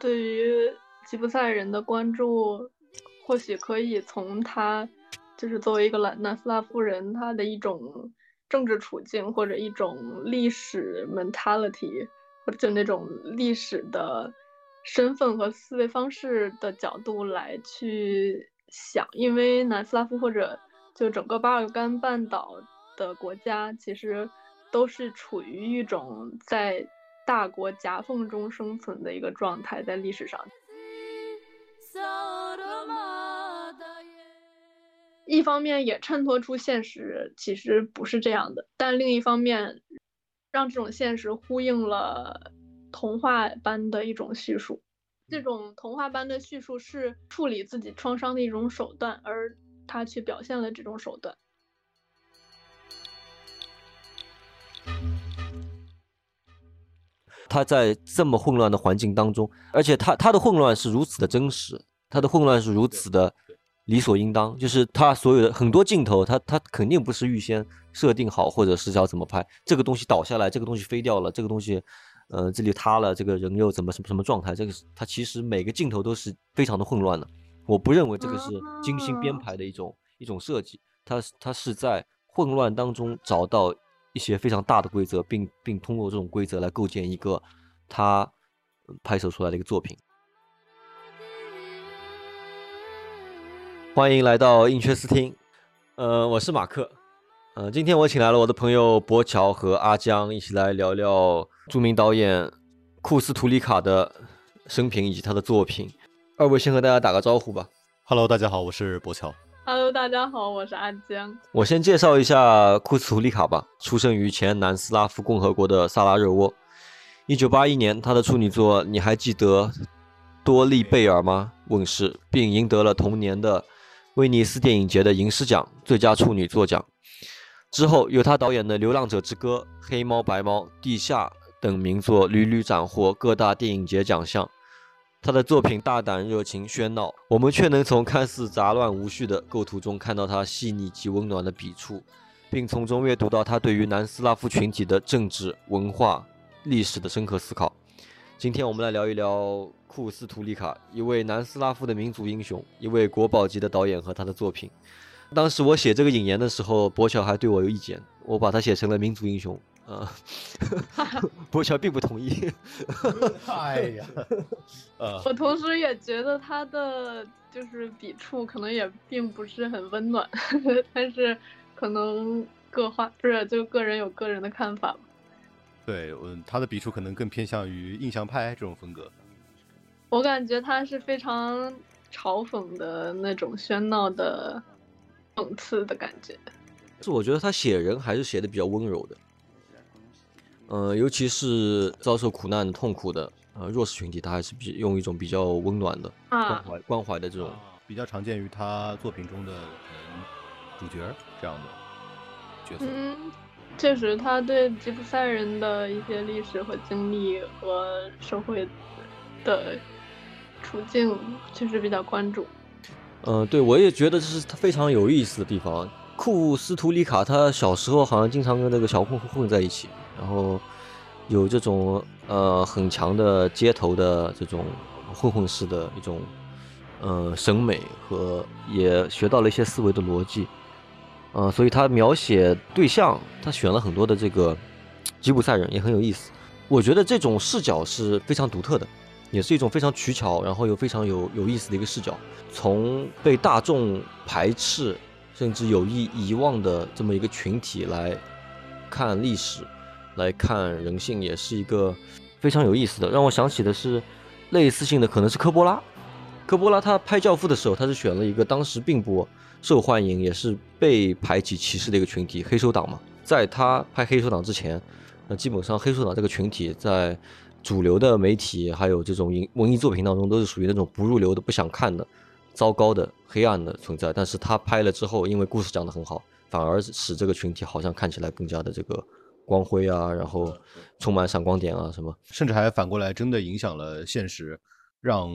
对于吉普赛人的关注，或许可以从他就是作为一个南南斯拉夫人，他的一种政治处境或者一种历史 mentality，或者就那种历史的身份和思维方式的角度来去想，因为南斯拉夫或者就整个巴尔干半岛的国家，其实都是处于一种在。大国夹缝中生存的一个状态，在历史上，一方面也衬托出现实其实不是这样的，但另一方面，让这种现实呼应了童话般的一种叙述。这种童话般的叙述是处理自己创伤的一种手段，而他却表现了这种手段。他在这么混乱的环境当中，而且他他的混乱是如此的真实，他的混乱是如此的理所应当。就是他所有的很多镜头，他他肯定不是预先设定好，或者是要怎么拍。这个东西倒下来，这个东西飞掉了，这个东西，呃，这里塌了，这个人又怎么什么什么状态？这个是他其实每个镜头都是非常的混乱的。我不认为这个是精心编排的一种一种设计，他他是在混乱当中找到。一些非常大的规则，并并通过这种规则来构建一个他拍摄出来的一个作品。欢迎来到映缺斯汀，呃，我是马克，呃，今天我请来了我的朋友博乔和阿江，一起来聊聊著名导演库斯图里卡的生平以及他的作品。二位先和大家打个招呼吧。Hello，大家好，我是博乔。Hello，大家好，我是阿江。我先介绍一下库斯图里卡吧。出生于前南斯拉夫共和国的萨拉热窝。一九八一年，他的处女作《你还记得多利贝尔吗》问世，并赢得了同年的威尼斯电影节的银狮奖最佳处女作奖。之后，由他导演的《流浪者之歌》《黑猫白猫》《地下》等名作屡屡斩获各大电影节奖项。他的作品大胆、热情、喧闹，我们却能从看似杂乱无序的构图中看到他细腻及温暖的笔触，并从中阅读到他对于南斯拉夫群体的政治、文化、历史的深刻思考。今天我们来聊一聊库斯图里卡，一位南斯拉夫的民族英雄，一位国宝级的导演和他的作品。当时我写这个引言的时候，博乔还对我有意见，我把他写成了民族英雄。啊，博乔并不同意。哎呀，呃，我同时也觉得他的就是笔触可能也并不是很温暖，但是可能各画不是就个人有个人的看法对，嗯，他的笔触可能更偏向于印象派这种风格。我感觉他是非常嘲讽的那种喧闹的讽刺的感觉。是我觉得他写人还是写的比较温柔的。呃，尤其是遭受苦难、痛苦的呃弱势群体，他还是比用一种比较温暖的关怀、关怀的这种，比较常见于他作品中的主角这样的角色。嗯，确实，他对吉普赛人的一些历史和经历和社会的处境确实比较关注。嗯，对，我也觉得这是他非常有意思的地方。库斯图里卡他小时候好像经常跟那个小混混混在一起。然后有这种呃很强的街头的这种混混式的一种呃审美和也学到了一些思维的逻辑，呃，所以他描写对象，他选了很多的这个吉普赛人也很有意思。我觉得这种视角是非常独特的，也是一种非常取巧，然后又非常有有意思的一个视角。从被大众排斥甚至有意遗忘的这么一个群体来看历史。来看人性也是一个非常有意思的，让我想起的是类似性的，可能是科波拉。科波拉他拍《教父》的时候，他是选了一个当时并不受欢迎，也是被排挤歧视的一个群体——黑手党嘛。在他拍《黑手党》之前，那基本上黑手党这个群体在主流的媒体还有这种文文艺作品当中都是属于那种不入流的、不想看的、糟糕的、黑暗的存在。但是他拍了之后，因为故事讲得很好，反而使这个群体好像看起来更加的这个。光辉啊，然后充满闪光点啊，什么，甚至还反过来真的影响了现实，让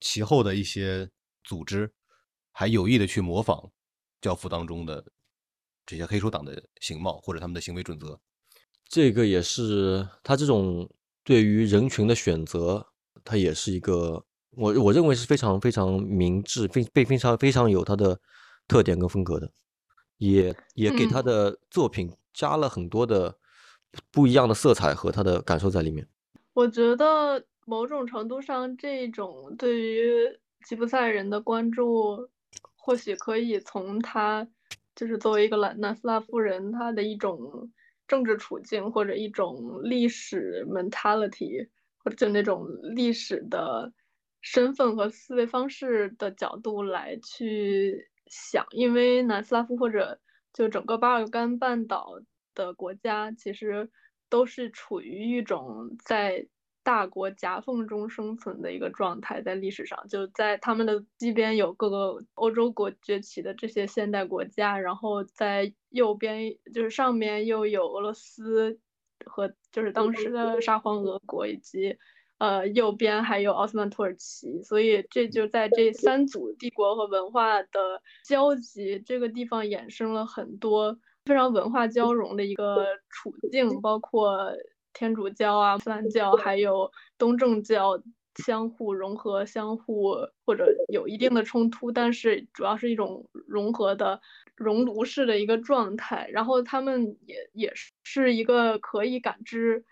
其后的一些组织还有意的去模仿《教父》当中的这些黑手党的形貌或者他们的行为准则。这个也是他这种对于人群的选择他也是一个我我认为是非常非常明智、非被非常非常有他的特点跟风格的，也也给他的作品加了很多的不一样的色彩和他的感受在里面。我觉得某种程度上，这种对于吉普赛人的关注，或许可以从他就是作为一个南南斯拉夫人，他的一种政治处境或者一种历史 mentality，或者就那种历史的身份和思维方式的角度来去想，因为南斯拉夫或者就整个巴尔干半岛的国家，其实。都是处于一种在大国夹缝中生存的一个状态，在历史上，就在他们的西边有各个欧洲国崛起的这些现代国家，然后在右边就是上面又有俄罗斯和就是当时的沙皇俄国，以及呃右边还有奥斯曼土耳其，所以这就在这三组帝国和文化的交集这个地方衍生了很多。非常文化交融的一个处境，包括天主教啊、伊斯兰教还有东正教相互融合、相互或者有一定的冲突，但是主要是一种融合的熔炉式的一个状态。然后他们也也是一个可以感知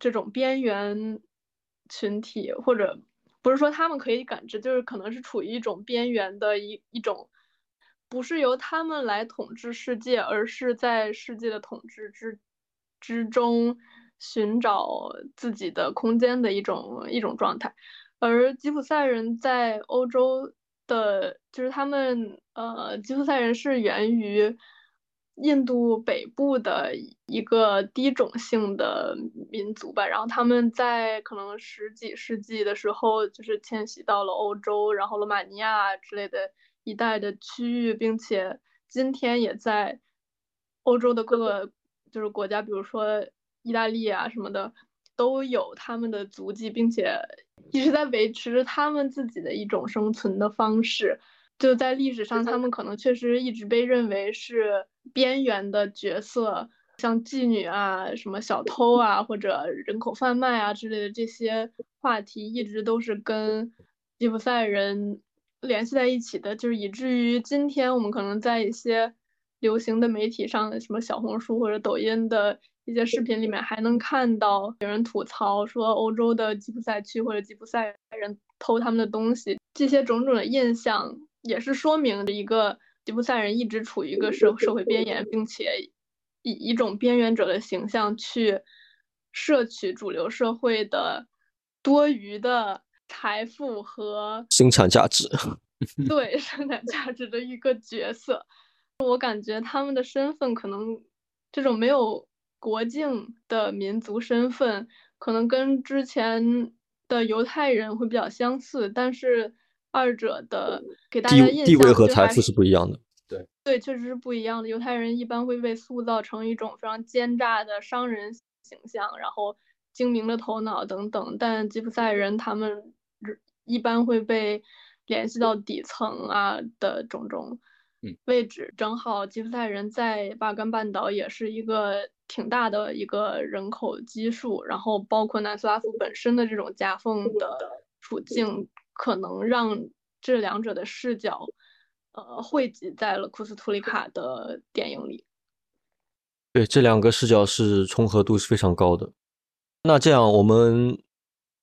这种边缘群体，或者不是说他们可以感知，就是可能是处于一种边缘的一一种。不是由他们来统治世界，而是在世界的统治之之中寻找自己的空间的一种一种状态。而吉普赛人在欧洲的，就是他们呃，吉普赛人是源于印度北部的一个低种姓的民族吧。然后他们在可能十几世纪的时候，就是迁徙到了欧洲，然后罗马尼亚之类的。一带的区域，并且今天也在欧洲的各个就是国家，比如说意大利啊什么的，都有他们的足迹，并且一直在维持着他们自己的一种生存的方式。就在历史上，他们可能确实一直被认为是边缘的角色，像妓女啊、什么小偷啊或者人口贩卖啊之类的这些话题，一直都是跟吉普赛人。联系在一起的，就是以至于今天我们可能在一些流行的媒体上，什么小红书或者抖音的一些视频里面，还能看到有人吐槽说欧洲的吉普赛区或者吉普赛人偷他们的东西，这些种种的印象也是说明着一个吉普赛人一直处于一个社社会边缘，并且以一种边缘者的形象去摄取主流社会的多余的。财富和生产价值 对生产价值的一个角色，我感觉他们的身份可能这种没有国境的民族身份，可能跟之前的犹太人会比较相似，但是二者的给大家印象地位和财富是不一样的。对对，确实是不一样的。犹太人一般会被塑造成一种非常奸诈的商人形象，然后精明的头脑等等，但吉普赛人他们。一般会被联系到底层啊的种种位置，正好吉普赛人在巴干半岛也是一个挺大的一个人口基数，然后包括南斯拉夫本身的这种夹缝的处境，可能让这两者的视角呃汇集在了库斯图里卡的电影里。对，这两个视角是重合度是非常高的。那这样我们。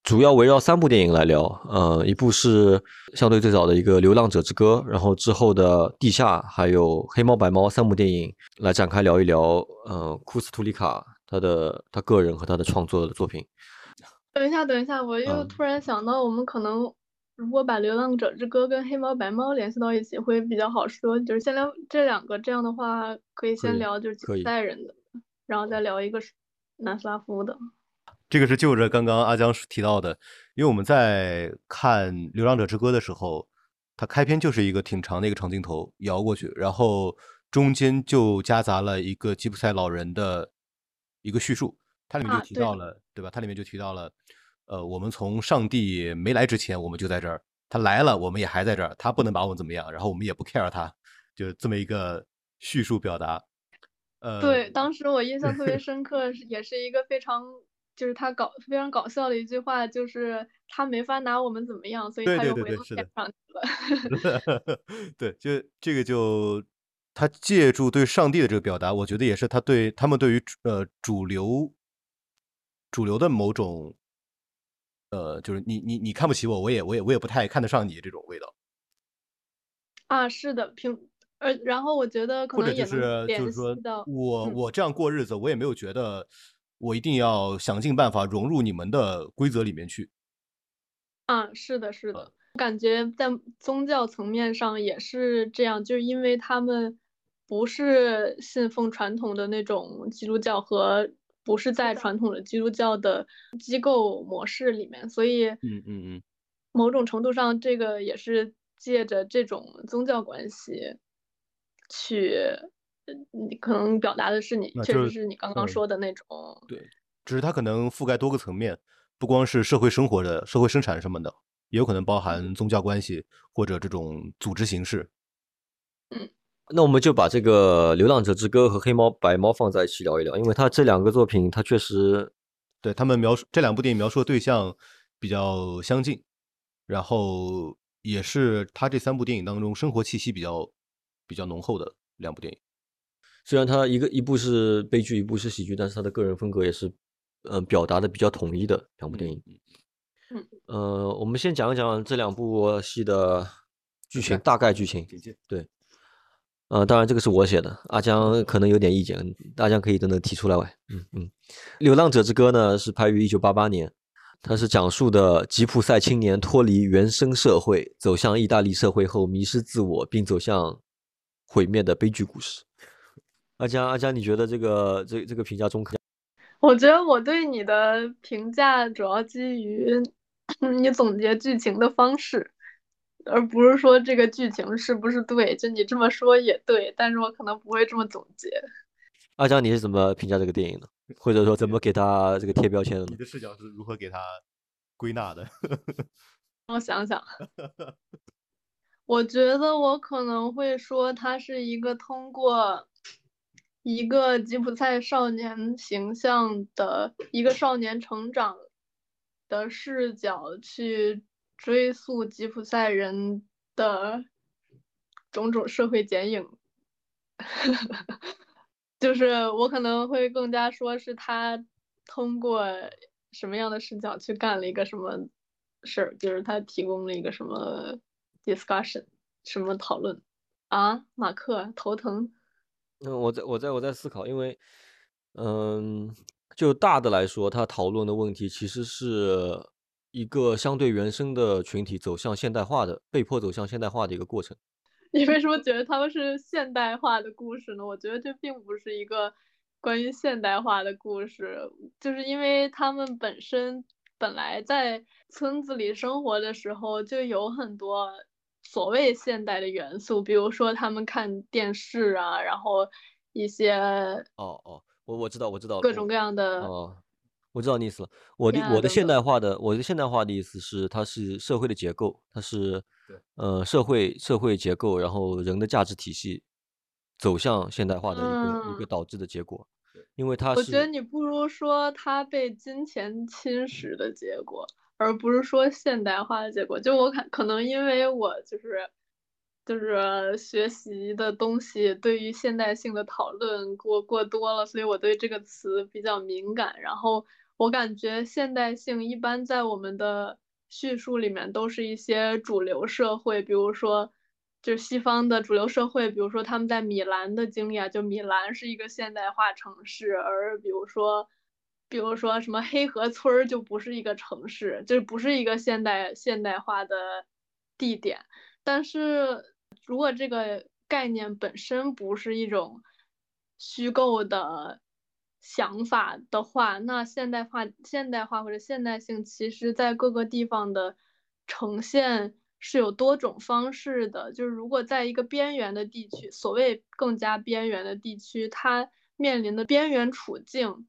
主要围绕三部电影来聊，呃，一部是相对最早的一个《流浪者之歌》，然后之后的《地下》还有《黑猫白猫》三部电影来展开聊一聊，呃，库斯图里卡他的他个人和他的创作的作品。等一下，等一下，我又突然想到，我们可能如果把《流浪者之歌》跟《黑猫白猫》联系到一起会比较好说，就是先聊这两个，这样的话可以先聊就是几代人的，然后再聊一个是南斯拉夫的。这个是就着刚刚阿江提到的，因为我们在看《流浪者之歌》的时候，它开篇就是一个挺长的一个长镜头摇过去，然后中间就夹杂了一个吉普赛老人的一个叙述，它里面就提到了，对吧？它里面就提到了，呃，我们从上帝没来之前，我们就在这儿；他来了，我们也还在这儿。他不能把我们怎么样，然后我们也不 care 他，就这么一个叙述表达。呃，对，当时我印象特别深刻，也是一个非常。就是他搞非常搞笑的一句话，就是他没法拿我们怎么样，所以对他又回到天上去了。对，就这个就他借助对上帝的这个表达，我觉得也是他对他们对于呃主流主流的某种呃，就是你你你看不起我，我也我也我也不太看得上你这种味道，啊，是的，平呃，然后我觉得可能也能就是就是说我我这样过日子，我也没有觉得我一定要想尽办法融入你们的规则里面去。啊，是的，是啊的，我感觉在宗教层面上也是这样，就是因为他们不是信奉传统的那种基督教和不是在传统的基督教的机构模式里面，所以嗯嗯嗯，某种程度上，这个也是借着这种宗教关系去，呃你可能表达的是你确实是是你刚刚嗯说的那种，对，只是它可能覆盖多个层面，不光是社会生活的社会生产什么的，也有可能包含宗教关系或者这种组织形式。嗯那我们就把这个《流浪者之歌》和《黑猫白猫》放在一起聊一聊，因为它这两个作品，它确实对他们描述这两部电影描述的对象比较相近，然后也是他这三部电影当中生活气息比较比较浓厚的两部电影。虽然他一个一部是悲剧，一部是喜剧，但是他的个人风格也是，呃，表达的比较统一的两部电影。嗯呃，我们先讲一讲这两部戏的剧情，大概剧情。对，呃，当然这个是我写的，阿江可能有点意见，大江可以等等提出来。嗯嗯，《流浪者之歌》呢是拍于一九八八年，它是讲述的吉普赛青年脱离原生社会，走向意大利社会后迷失自我，并走向毁灭的悲剧故事。阿江，阿江，你觉得这个这这个评价中肯？我觉得我对你的评价主要基于 你总结剧情的方式，而不是说这个剧情是不是对。就你这么说也对，但是我可能不会这么总结。阿江，你是怎么评价这个电影的？或者说怎么给他这个贴标签的你？的视角是如何给他归纳的？我想想，我觉得我可能会说，它是一个通过一个吉普赛少年形象的一个少年成长的视角去追溯吉普赛人的种种社会剪影。就是我可能会更加说是他通过什么样的视角去干了一个什么事儿，就是他提供了一个什么 discussion，什么讨论啊？马克头疼，嗯，我在我在我在思考，因为，嗯，就大的来说，他讨论的问题其实是一个相对原生的群体走向现代化的，被迫走向现代化的一个过程。你为什么觉得他们是现代化的故事呢？我觉得这并不是一个关于现代化的故事，就是因为他们本身本来在村子里生活的时候就有很多所谓现代的元素，比如说他们看电视啊，然后一些哦哦，我我知道我知道，我各种各样的哦，我知道你意思了。我的我的现代化的我的现代化的意思是，它是社会的结构，它是对呃社会社会结构，然后人的价值体系走向现代化的一个、一个嗯导致的结果。因为它我觉得你不如说它被金钱侵蚀的结果，而不是说现代化的结果。就我看，可能因为我就是就是学习的东西对于现代性的讨论过过多了，所以我对这个词比较敏感。然后我感觉现代性一般在我们的叙述里面都是一些主流社会，比如说。就是西方的主流社会，比如说他们在米兰的经历啊，就米兰是一个现代化城市，而比如说，比如说什么黑河村儿就不是一个城市，就不是一个现代现代化的地点。但是如果这个概念本身不是一种虚构的想法的话，那现代化、现代化或者现代性，其实在各个地方的呈现。是有多种方式的，就是如果在一个边缘的地区，所谓更加边缘的地区，它面临的边缘处境，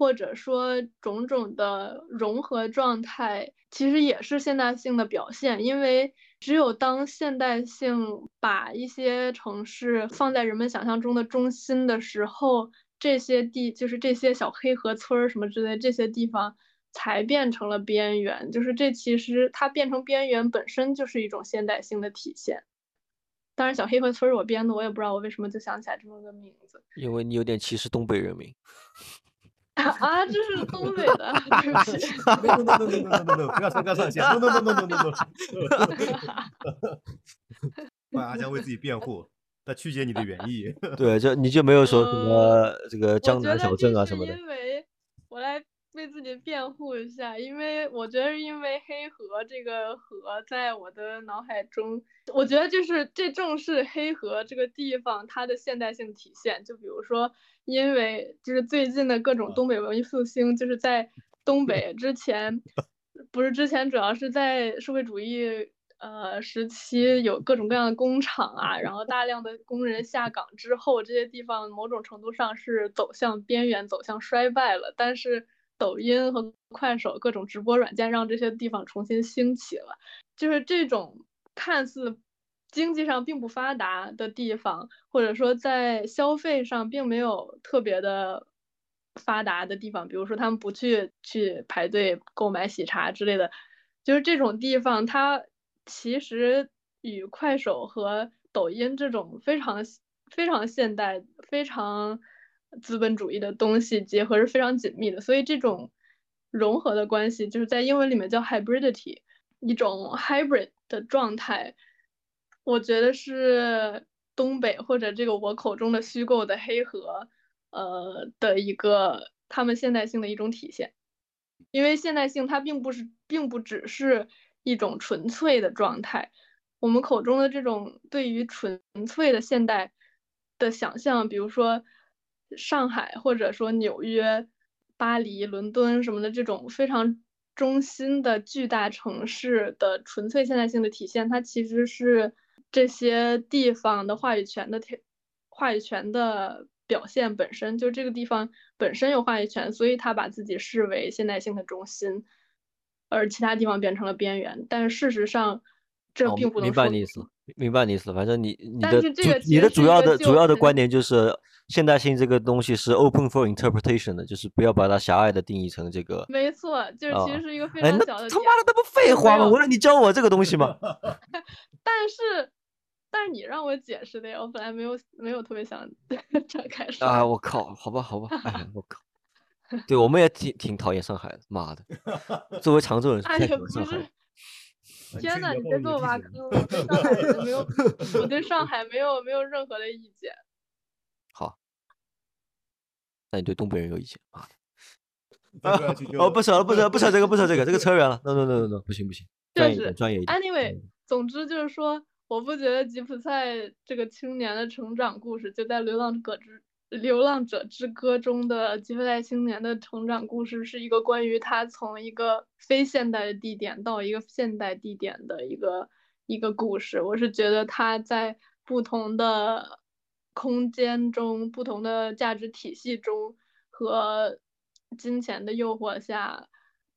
或者说种种的融合状态，其实也是现代性的表现。因为只有当现代性把一些城市放在人们想象中的中心的时候，这些地，就是这些小黑河村儿什么之类这些地方才变成了边缘。就是这其实它变成边缘本身就是一种现代性的体现。当然，小黑河村儿我编的，我也不知道我为什么就想起来这么个名字。因为你有点歧视东北人民。啊，这是东北的，对不起。不要，不要上线。no no no no no no no。欢迎阿江为自己辩护，他曲解你的原意。对，就你就没有说什么这个江南小镇啊什么的。因为我来为自己辩护一下，因为我觉得是因为黑河这个河在我的脑海中，我觉得就是这正是黑河这个地方它的现代性体现。就比如说因为就是最近的各种东北文艺复兴，就是在东北之前，不是之前主要是在社会主义。呃，时期有各种各样的工厂啊，然后大量的工人下岗之后，这些地方某种程度上是走向边缘、走向衰败了。但是抖音和快手各种直播软件让这些地方重新兴起了，就是这种看似经济上并不发达的地方，或者说在消费上并没有特别的发达的地方，比如说他们不去去排队购买喜茶之类的，就是这种地方，它其实与快手和抖音这种非常非常现代、非常资本主义的东西结合是非常紧密的，所以这种融合的关系，就是在英文里面叫 hybridity，一种 hybrid 的状态，我觉得是东北或者这个我口中的虚构的黑河，呃的一个他们现代性的一种体现。因为现代性它并不是，并不只是一种纯粹的状态。我们口中的这种对于纯粹的现代的想象，比如说上海或者说纽约、巴黎、伦敦什么的这种非常中心的巨大城市的纯粹现代性的体现，它其实是这些地方的话语权的话语权的表现本身，就这个地方本身有话语权，所以他把自己视为现代性的中心，而其他地方变成了边缘。但是事实上，这哦，并不能明白说你意思了，明白你意思了。反正你你但的这个你的主要的主要的观点就是现代性这个东西是 open for interpretation 的，就是不要把它狭隘的定义成这个。没错，就是其啊实是一个非常小的点。他妈的，那不废话吗？我让你教我这个东西吗？但是，但是你让我解释的呀，我本来没有没有特别想 展开说。啊，我靠，好吧，好吧，哎呀，我靠，对，我们也挺挺讨厌上海的，妈的，作为常州人是不。是，天呐，你别给我挖坑！我对上海人没有，我对上海没有没有任何的意见。好，那你对东北人有意见啊？再说下去就哦，不扯了，不扯了，不扯这个，不扯这个，这个扯远了。No No No No No，不行不行，专业一点，专业一点。Anyway，嗯总之就是说，我不觉得吉普赛这个青年的成长故事，就在《流浪者之流浪者之歌》中的吉普赛青年的成长故事，是一个关于他从一个非现代的地点到一个现代地点的一个一个故事。我是觉得他在不同的空间中、不同的价值体系中和金钱的诱惑下，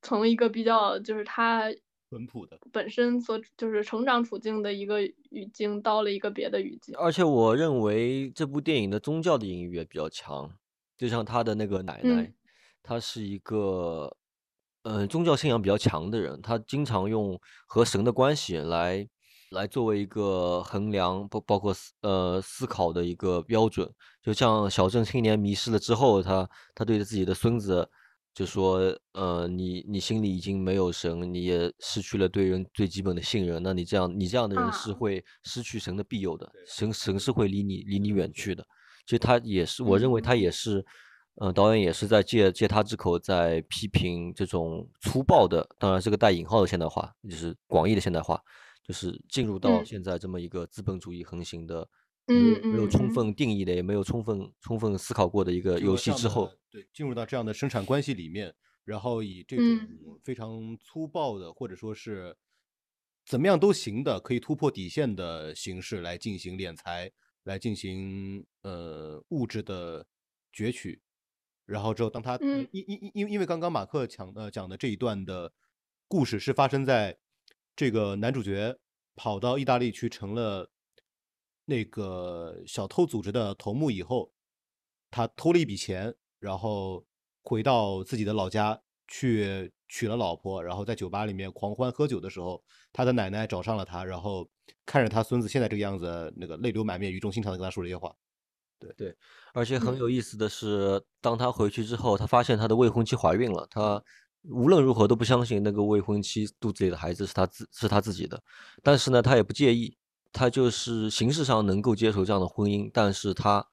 从一个比较就是他淳朴的，本身所就是成长处境的一个语境，到了一个别的语境。而且我认为这部电影的宗教的隐喻也比较强，就像他的那个奶奶，嗯她是一个呃宗教信仰比较强的人，她经常用和神的关系来来作为一个衡量，包包括思呃思考的一个标准。就像小镇青年迷失了之后，他他对着自己的孙子就说：“呃，你你心里已经没有神，你也失去了对人最基本的信任，那你这样你这样的人是啊会失去神的庇佑的，神神是会离你离你远去的。”其实他也是，我认为他也是，呃，导演也是在借借他之口在批评这种粗暴的，当然是个带引号的现代化，就是广义的现代化，就是进入到嗯。现在这么一个资本主义横行的，嗯没有充分定义的，也没有充分充分思考过的一个游戏之后，，对，进入到这样的生产关系里面，然后以这嗯。种非常粗暴的，或者说是怎么样都行的，可以突破底线的形式来进行敛财，来进行呃物质的攫取，然后之后当他嗯。因因因因因为刚刚马克讲呃讲的这一段的故事是发生在这个男主角跑到意大利去成了那个小偷组织的头目以后，他偷了一笔钱，然后回到自己的老家去娶了老婆，然后在酒吧里面狂欢喝酒的时候，他的奶奶找上了他，然后看着他孙子现在这个样子，那个泪流满面、语重心长的跟他说这些话。对对，而且很嗯 有意思的是，当他回去之后，他发现他的未婚妻怀孕了，他无论如何都不相信那个未婚妻肚子里的孩子是他自是他自己的，但是呢，他也不介意，他就是形式上能够接受这样的婚姻，但是他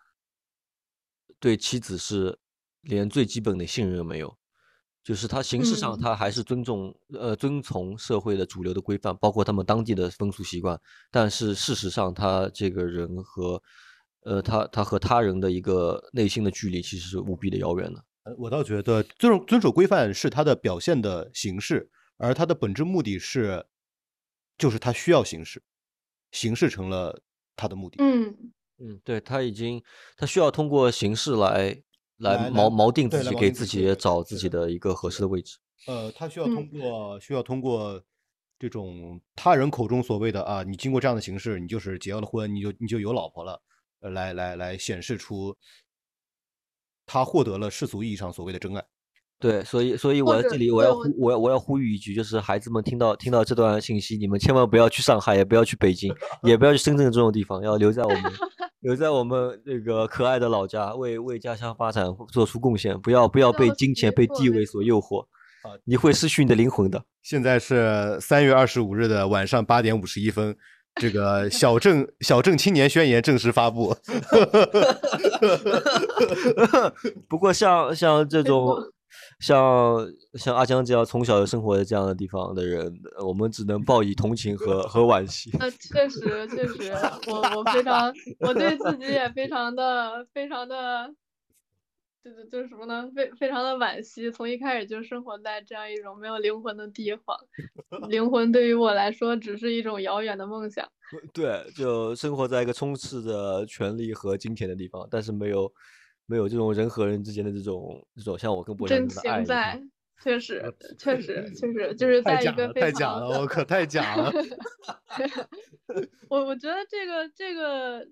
对妻子是连最基本的信任没有，就是他形式上嗯。他还是尊重呃遵从社会的主流的规范，包括他们当地的风俗习惯，但是事实上他这个人和呃他他和他人的一个内心的距离其实是无比的遥远的。呃，我倒觉得遵守遵守规范是他的表现的形式，而他的本质目的是，就是他需要形式，形式成了他的目的。嗯嗯，对，他已经他需要通过形式来来来锚锚定自己，给自己找自己的的一个合适的位置。呃，他需要通嗯过需要通过这种他人口中所谓的啊，你经过这样的形式，你就是结了婚，你就你就有老婆了，呃，来来来显示出他获得了世俗意义上所谓的真爱。对，所以所以我在这里我要呼我要我要呼吁一句，就是孩子们听到听到这段信息，你们千万不要去上海，也不要去北京，也不要去深圳这种地方，要留在我们 留在我们这个可爱的老家，为为家乡发展做出贡献，不要不要被金钱被地位所诱惑啊，你会失去你的灵魂的。现在是三月二十五日的晚上八点五十一分，这个小镇小镇青年宣言正式发布。不过像像这种错像像阿江这样从小就生活在这样的地方的人，呃我们只能报以同情和和惋惜。呃，确实确实，我我非常，我对自己也非常的非常的，就就就是什么呢？非非常的惋惜，从一开始就生活在这样一种没有灵魂的地方，灵魂对于我来说只是一种遥远的梦想。对，就生活在一个充斥着权力和金钱的地方，但是没有没有这种人和人之间的这种这种像我跟博真强这样的爱情在确实确实确实，就是在一个非太假了，我可太假了。我我觉得这个这个，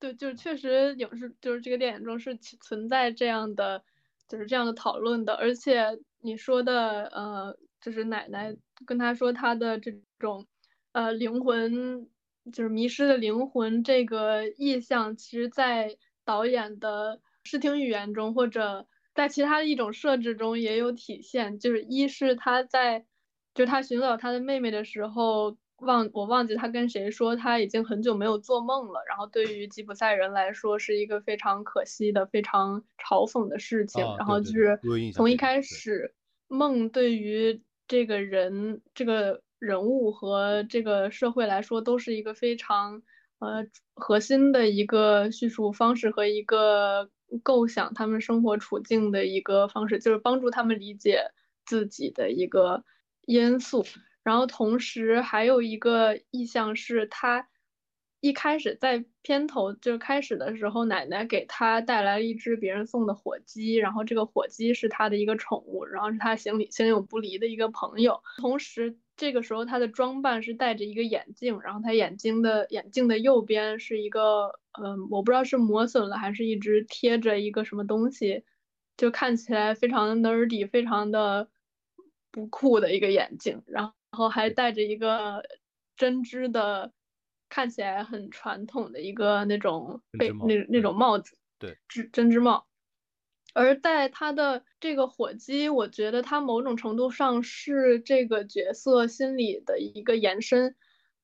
对，就是确实影视就是这个电影中是存在这样的，就是这样的讨论的，而且你说的呃，就是奶奶跟他说他的这种呃灵魂，就是迷失的灵魂这个意象，其实在导演的视听语言中或者在其他的一种设置中也有体现，就是一是他在。就是他寻找他的妹妹的时候，忘我忘记他跟谁说他已经很久没有做梦了。然后对于吉普赛人来说是一个非常可惜的、非常嘲讽的事情。啊然后就是从一开始，梦对于这个人、这个人物和这个社会来说都是一个非常呃核心的一个叙述方式和一个构想他们生活处境的一个方式，就是帮助他们理解自己的一个因素。然后同时还有一个意向是他一开始在片头就开始的时候，奶奶给他带来了一只别人送的火鸡，然后这个火鸡是他的一个宠物，然后是他行里形影不离的一个朋友。同时这个时候他的装扮是戴着一个眼镜，然后他眼睛的眼镜的右边是一个，嗯，我不知道是磨损了还是一直贴着一个什么东西，就看起来非常的 nerdy，非常的不酷的一个眼镜，然后还戴着一个针织的，看起来很传统的一个那种被那那种帽子，对织针织帽。而在他的这个火鸡，我觉得他某种程度上是这个角色心理的一个延伸，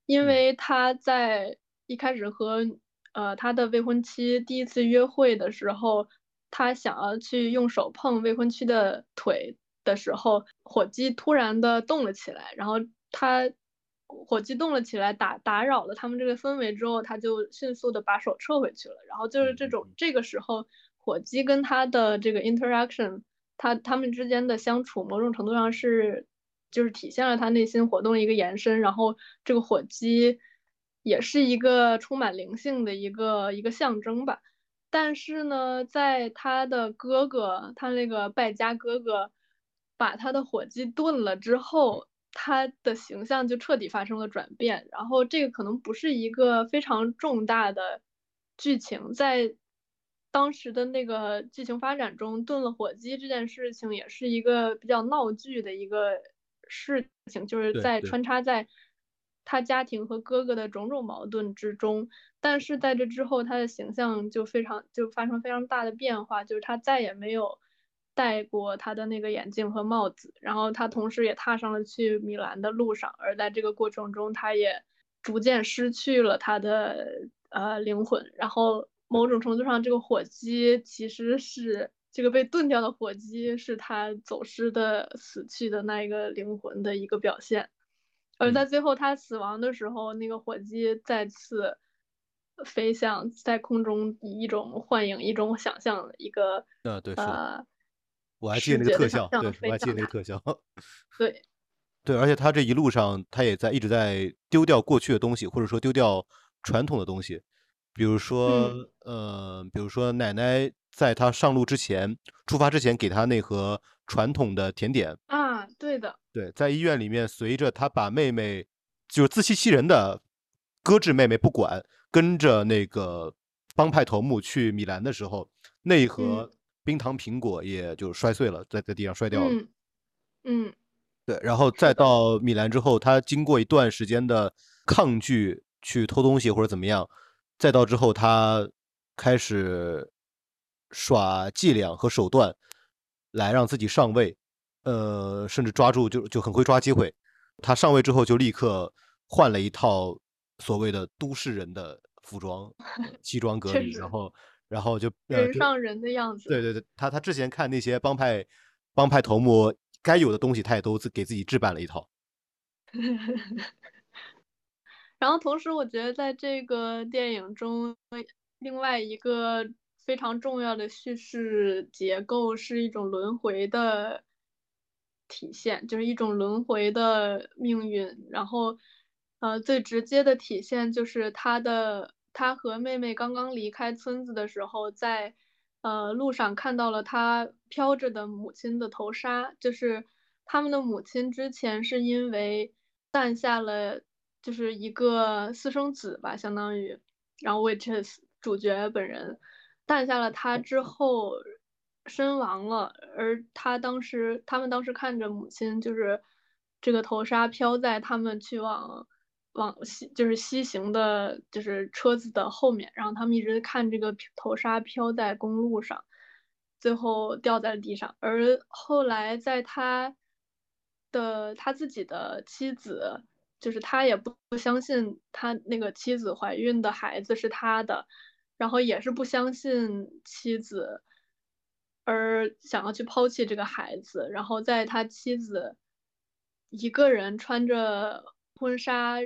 因嗯。为他在一开始和呃他的未婚妻第一次约会的时候，他想要去用手碰未婚妻的腿的时候，火鸡突然的动了起来，然后他火鸡动了起来，打打扰了他们这个氛围之后，他就迅速的把手撤回去了。然后就是这种这个时候，火鸡跟他的这个 interaction，他他们之间的相处，某种程度上是就是体现了他内心活动的一个延伸。然后这个火鸡也是一个充满灵性的一个一个象征吧。但是呢，在他的哥哥，他那个败家哥哥，把他的火鸡炖了之后，他的形象就彻底发生了转变。然后这个可能不是一个非常重大的剧情，在当时的那个剧情发展中，炖了火鸡这件事情也是一个比较闹剧的一个事情，就是在穿插在他家庭和哥哥的种种矛盾之中。但是在这之后，他的形象就非常就发生非常大的变化，就是他再也没有戴过他的那个眼镜和帽子，然后他同时也踏上了去米兰的路上，而在这个过程中，他也逐渐失去了他的呃灵魂，然后。某种程度上，这个火鸡其实是这个被炖掉的火鸡，是他走失的、死去的那一个灵魂的一个表现。而在最后他死亡的时候，那个火鸡再次飞向在空中，以一种幻影、一种想象的一个呃，对，呃，我还记得那个特效，对，我还记得那个特效，对，对，而且他这一路上，他也在一直在丢掉过去的东西，或者说丢掉传统的东西。比如说，呃，比如说奶奶在他上路之前，出发之前给他那盒传统的甜点。啊，对的，对，在医院里面，随着他把妹妹就是自欺欺人的搁置妹妹不管，跟着那个帮派头目去米兰的时候，那一盒。冰糖苹果也就摔碎了，在在地上摔掉了。嗯，对，然后再到米兰之后，他经过一段时间的抗拒，去偷东西或者怎么样。再到之后，他开始耍伎俩和手段来让自己上位，呃，甚至抓住就就很会抓机会。他上位之后，就立刻换了一套所谓的都市人的服装，西装革履，然后然后就人上人的样子。对对对，他他之前看那些帮派帮派头目该有的东西，他也都自给自己置办了一套。然后同时，我觉得在这个电影中，另外一个非常重要的叙事结构是一种轮回的体现，就是一种轮回的命运。然后，呃，最直接的体现就是他的他和妹妹刚刚离开村子的时候，在呃路上看到了他飘着的母亲的头纱，就是他们的母亲之前是因为诞下了。就是一个私生子吧，相当于，然后 which is 主角本人诞下了他之后身亡了，而他当时他们当时看着母亲就是这个头纱飘在他们去往往西就是西行的，就是车子的后面，然后他们一直看这个头纱飘在公路上，最后掉在了地上，而后来在他的他自己的妻子。就是他也不不相信他那个妻子怀孕的孩子是他的，然后也是不相信妻子，而想要去抛弃这个孩子。然后在他妻子一个人穿着婚纱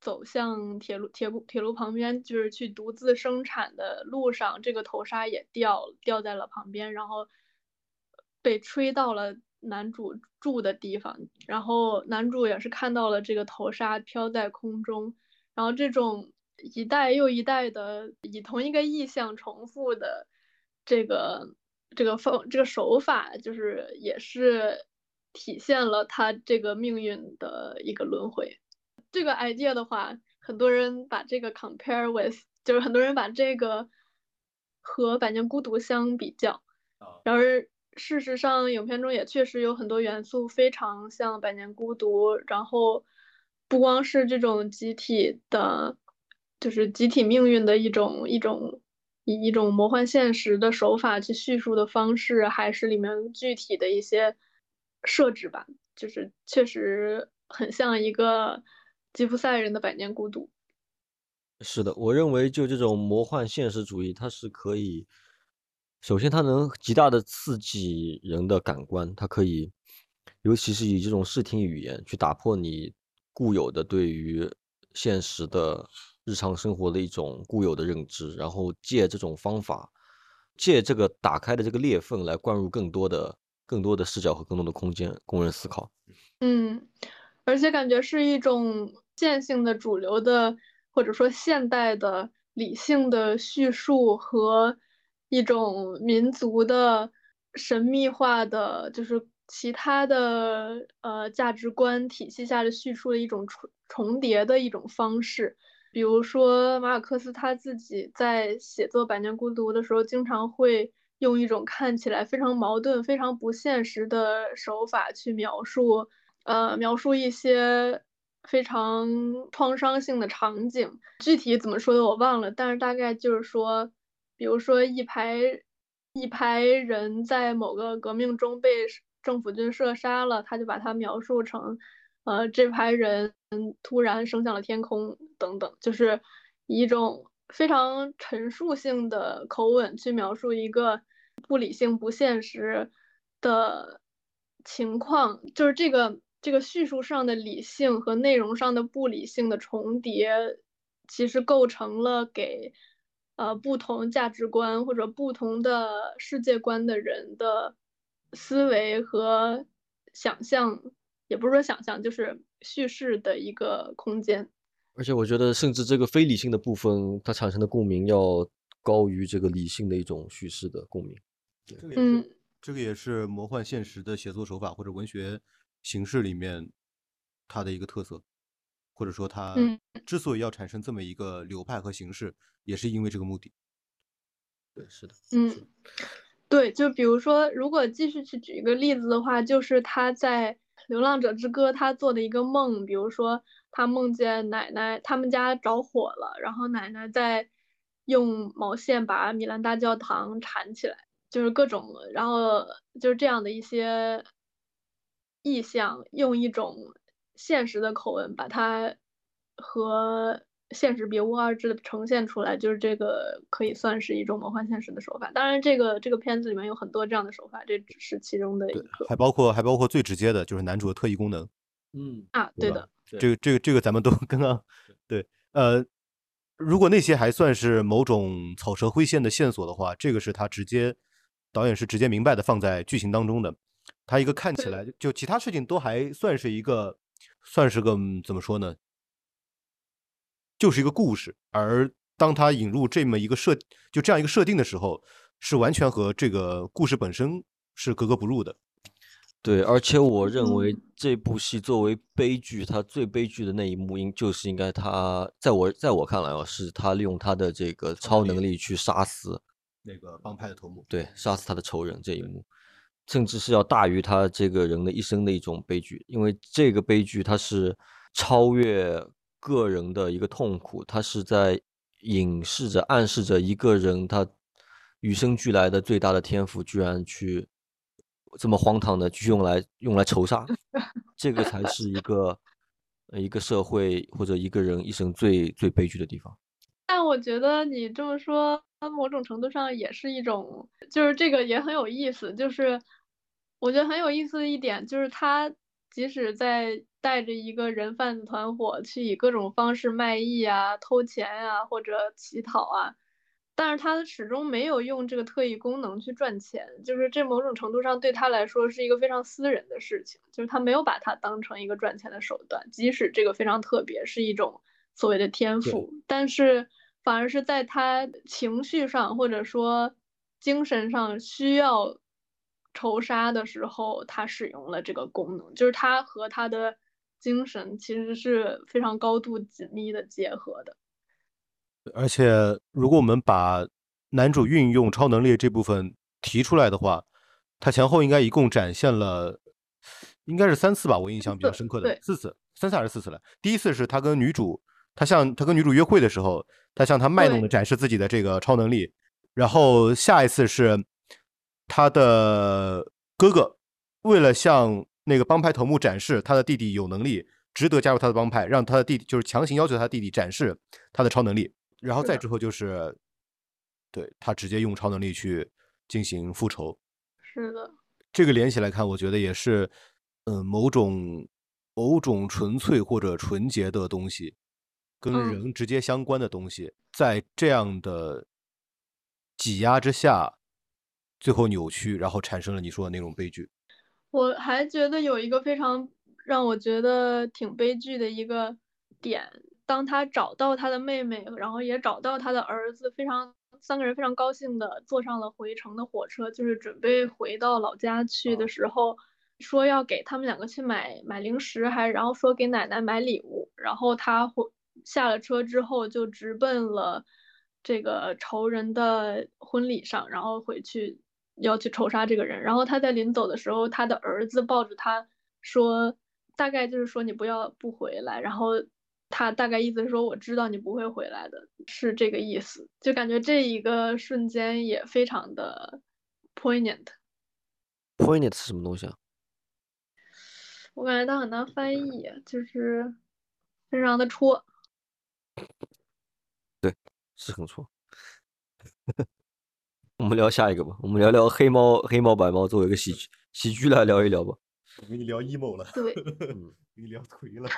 走向铁路铁路铁路旁边，就是去独自生产的路上，这个头纱也掉掉在了旁边，然后被吹到了。男主住的地方，然后男主也是看到了这个头纱飘在空中，然后这种一代又一代的以同一个意象重复的这个这个方这个手法，就是也是体现了他这个命运的一个轮回。这个 idea 的话，很多人把这个 compare with，就是很多人把这个和《百年孤独》相比较，然而。事实上，影片中也确实有很多元素非常像《百年孤独》，然后不光是这种集体的，就是集体命运的一种一种以一种魔幻现实的手法去叙述的方式，还是里面具体的一些设置吧，就是确实很像一个吉普赛人的《百年孤独》。是的，我认为就这种魔幻现实主义，它是可以。首先，它能极大的刺激人的感官，它可以，尤其是以这种视听语言去打破你固有的对于现实的日常生活的一种固有的认知，然后借这种方法，借这个打开的这个裂缝来灌入更多的、更多的视角和更多的空间供人思考。嗯，而且感觉是一种线性的、主流的，或者说现代的理性的叙述和。一种民族的神秘化的，就是其他的呃价值观体系下的叙述的一种重重叠的一种方式。比如说马尔克斯他自己在写作《百年孤独》的时候，经常会用一种看起来非常矛盾、非常不现实的手法去描述，呃，描述一些非常创伤性的场景。具体怎么说的我忘了，但是大概就是说，比如说一排一排人在某个革命中被政府军射杀了，他就把它描述成。呃，这排人突然升向了天空，等等，就是一种非常陈述性的口吻去描述一个不理性、不现实的情况，就是这个这个叙述上的理性和内容上的不理性的重叠，其实构成了给呃不同价值观或者不同的世界观的人的思维和想象。也不是说想象，就是叙事的一个空间。而且我觉得，甚至这个非理性的部分，它产生的共鸣要高于这个理性的一种叙事的共鸣。嗯，这个也是魔幻现实的写作手法或者文学形式里面它的一个特色，或者说它之所以要产生这么一个流派和形式，也是因为这个目的。对，是的。嗯，对，就比如说，如果继续去举一个例子的话，就是他在。《流浪者之歌》，他做的一个梦，比如说他梦见奶奶他们家着火了，然后奶奶在用毛线把米兰大教堂缠起来，就是各种，然后就是这样的一些意象，用一种现实的口吻把它和。现实别无二致的呈现出来，就是这个可以算是一种魔幻现实的手法。当然，这个这个片子里面有很多这样的手法，这只是其中的一个。还包括还包括最直接的就是男主的特异功能。嗯啊，对的。这个这个这个咱们都 刚刚对呃，如果那些还算是某种草蛇灰线的线索的话，这个是他直接导演是直接明白的放在剧情当中的。他一个看起来就其他事情都还算是一个算是个怎么说呢？就是一个故事，而当他引入这么一个设，就这样一个设定的时候，是完全和这个故事本身是格格不入的。对，而且我认为这部戏作为悲剧，它最悲剧的那一幕，应就是应该他在我在我看来啊，是他利用他的这个超能力去杀死那个帮派的头目，对，杀死他的仇人这一幕，甚至是要大于他这个人的一生的一种悲剧，因为这个悲剧它是超越。个人的一个痛苦，它是在隐示着、暗示着一个人他与生俱来的最大的天赋，居然去这么荒唐的去用来用来仇杀，这个才是一个一个社会或者一个人一生最最悲剧的地方。但我觉得你这么说，某种程度上也是一种，就是这个也很有意思。就是我觉得很有意思的一点，就是他即使在。带着一个人贩子团伙去以各种方式卖艺啊、偷钱啊或者乞讨啊，但是他始终没有用这个特异功能去赚钱，就是这某种程度上对他来说是一个非常私人的事情，就是他没有把它当成一个赚钱的手段，即使这个非常特别，是一种所谓的天赋，但是反而是在他情绪上或者说精神上需要仇杀的时候，他使用了这个功能，就是他和他的。精神其实是非常高度紧密的结合的，而且如果我们把男主运用超能力这部分提出来的话，他前后应该一共展现了，应该是三次吧，我印象比较深刻的四次，三次还是四次了。第一次是他跟女主，他向他跟女主约会的时候，他向他卖弄的展示自己的这个超能力，然后下一次是他的哥哥为了向。那个帮派头目展示他的弟弟有能力，值得加入他的帮派，让他的弟弟就是强行要求他弟弟展示他的超能力，然后再之后就是，对他直接用超能力去进行复仇。是的，这个连起来看，我觉得也是，嗯，某种某种纯粹或者纯洁的东西，跟人直接相关的东西，在这样的挤压之下，最后扭曲，然后产生了你说的那种悲剧。我还觉得有一个非常让我觉得挺悲剧的一个点，当他找到他的妹妹，然后也找到他的儿子，非常三个人非常高兴的坐上了回程的火车，就是准备回到老家去的时候，说要给他们两个去买买零食，还然后说给奶奶买礼物，然后他回下了车之后就直奔了这个仇人的婚礼上，然后回去要去仇杀这个人。然后他在临走的时候，他的儿子抱着他说，大概就是说你不要不回来。然后他大概意思是说，我知道你不会回来的，是这个意思。就感觉这一个瞬间也非常的 poignant。poignant 是什么东西啊？我感觉它很难翻译，就是非常的戳。对是很错。我们聊下一个吧，我们聊聊黑猫黑猫白猫作为一个喜剧喜剧来聊一聊吧。我跟你聊 emo 了，对，你聊颓了。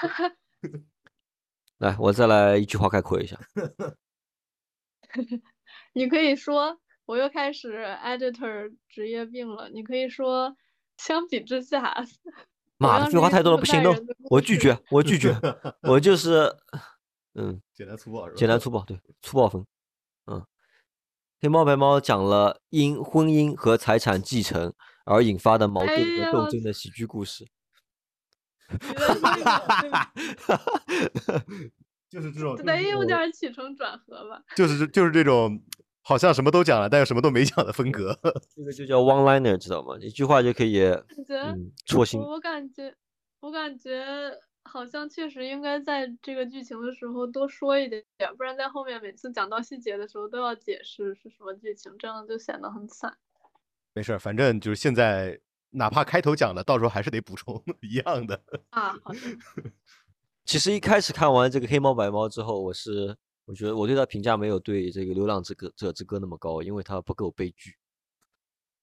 来，我再来一句话概括一下。你可以说我又开始 editor 职业病了。你可以说，相比之下，妈的，废话太多了，不行事我拒绝，我拒绝，我就是，嗯，简单粗暴是吧？简单粗暴，对，粗暴风，嗯，黑猫白猫讲了因婚姻和财产继承而引发的矛盾和斗争的喜剧故事。你的这个就是这种，对得有点起承转合吧。就是这就是这种好像什么都讲了，但又什么都没讲的风格。这个就叫 one liner，知道吗？一句话就可以，感觉嗯，戳心。我我感觉，我感觉好像确实应该在这个剧情的时候多说一点点，不然在后面每次讲到细节的时候都要解释是什么剧情，这样就显得很惨。没事儿，反正就是现在，哪怕开头讲了，到时候还是得补充 一样的。啊，好的，其实一开始看完这个黑猫白猫之后，我是我觉得我对它评价没有对这个流浪之歌者之歌那么高，因为它不够悲剧，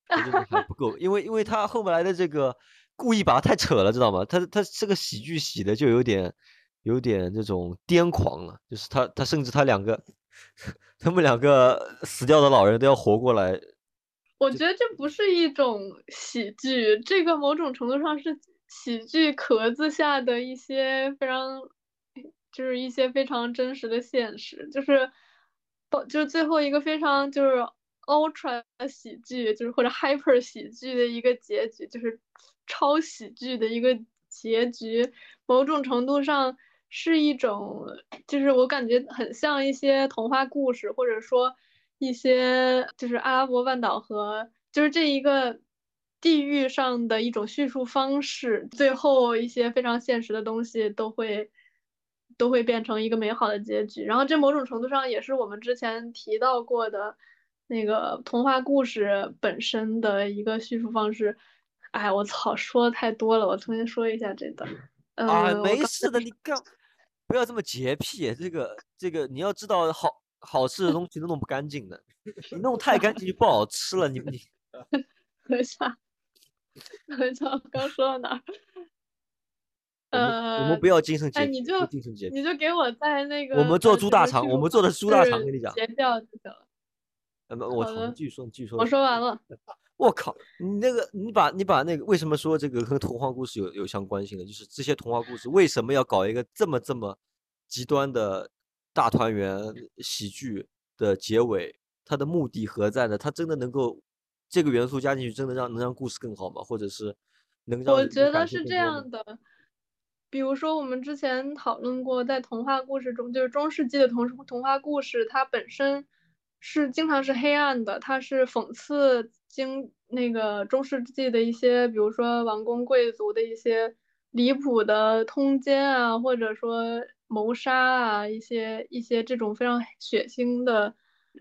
我觉得还不够，因为因为它后来的这个故意把它太扯了，知道吗？他他这个喜剧洗的就有点有点这种癫狂了，就是他他甚至他两个 他们两个死掉的老人都要活过来，我觉得这不是一种喜剧，这个某种程度上是喜剧壳子下的一些非常，就是一些非常真实的现实，就是，到就是最后一个非常就是 ultra 喜剧，就是或者 hyper 喜剧的一个结局，就是超喜剧的一个结局，某种程度上是一种，就是我感觉很像一些童话故事，或者说一些就是阿拉伯半岛和就是这一个地域上的一种叙述方式，最后一些非常现实的东西都会都会变成一个美好的结局。然后这某种程度上也是我们之前提到过的那个童话故事本身的一个叙述方式。哎，我操，说的太多了，我重新说一下这段。嗯，啊，没事的，你干不要这么洁癖，这个这个你要知道好好吃的东西都弄不干净的，你弄太干净就不好吃了，你你。等一下，等一下，我刚说到哪儿？我们我们呃不要精神洁哎，癖，你就。你就给我在那个我们做猪大肠我们做的猪大肠式跟你讲截掉就行了。呃，不我好的操你继续说，你继续说。我说完了。我靠，你那个，你把你把那个，为什么说这个和童话故事有有相关性呢？就是这些童话故事为什么要搞一个这么这么极端的大团圆喜剧的结尾？它的目的何在呢？它真的能够这个元素加进去，真的让能让故事更好吗？或者是能让我觉得是这样的，比如说我们之前讨论过，在童话故事中，就是中世纪的童童话故事，它本身是经常是黑暗的，它是讽刺经那个中世纪的一些，比如说王公贵族的一些离谱的通奸啊，或者说谋杀啊，一些一些这种非常血腥的、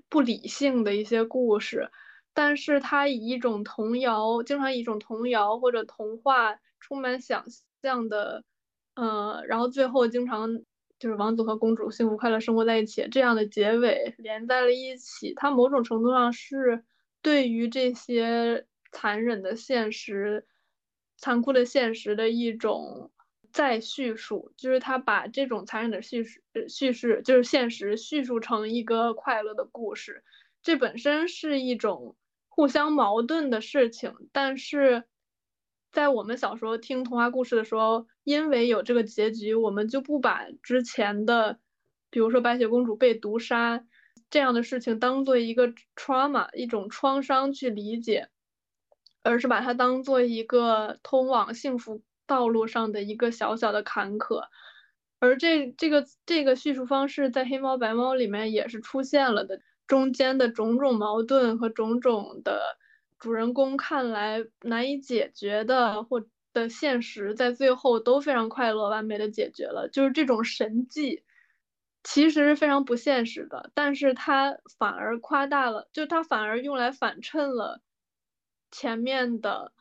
不理性的一些故事。但是它以一种童谣，经常以一种童谣或者童话充满想象的，呃，然后最后经常就是王子和公主幸福快乐生活在一起这样的结尾连在了一起，它某种程度上是对于这些残忍的现实、残酷的现实的一种再叙述，就是他把这种残忍的叙事、叙事就是现实叙述成一个快乐的故事。这本身是一种互相矛盾的事情，但是在我们小时候听童话故事的时候，因为有这个结局，我们就不把之前的，比如说白雪公主被毒杀这样的事情当做一个 trauma 一种创伤去理解，而是把它当做一个通往幸福道路上的一个小小的坎坷。而这这个这个叙述方式在《黑猫白猫》里面也是出现了的，中间的种种矛盾和种种的主人公看来难以解决的或的现实，在最后都非常快乐完美的解决了。就是这种神迹，其实是非常不现实的，但是它反而夸大了，就它反而用来反衬了前面的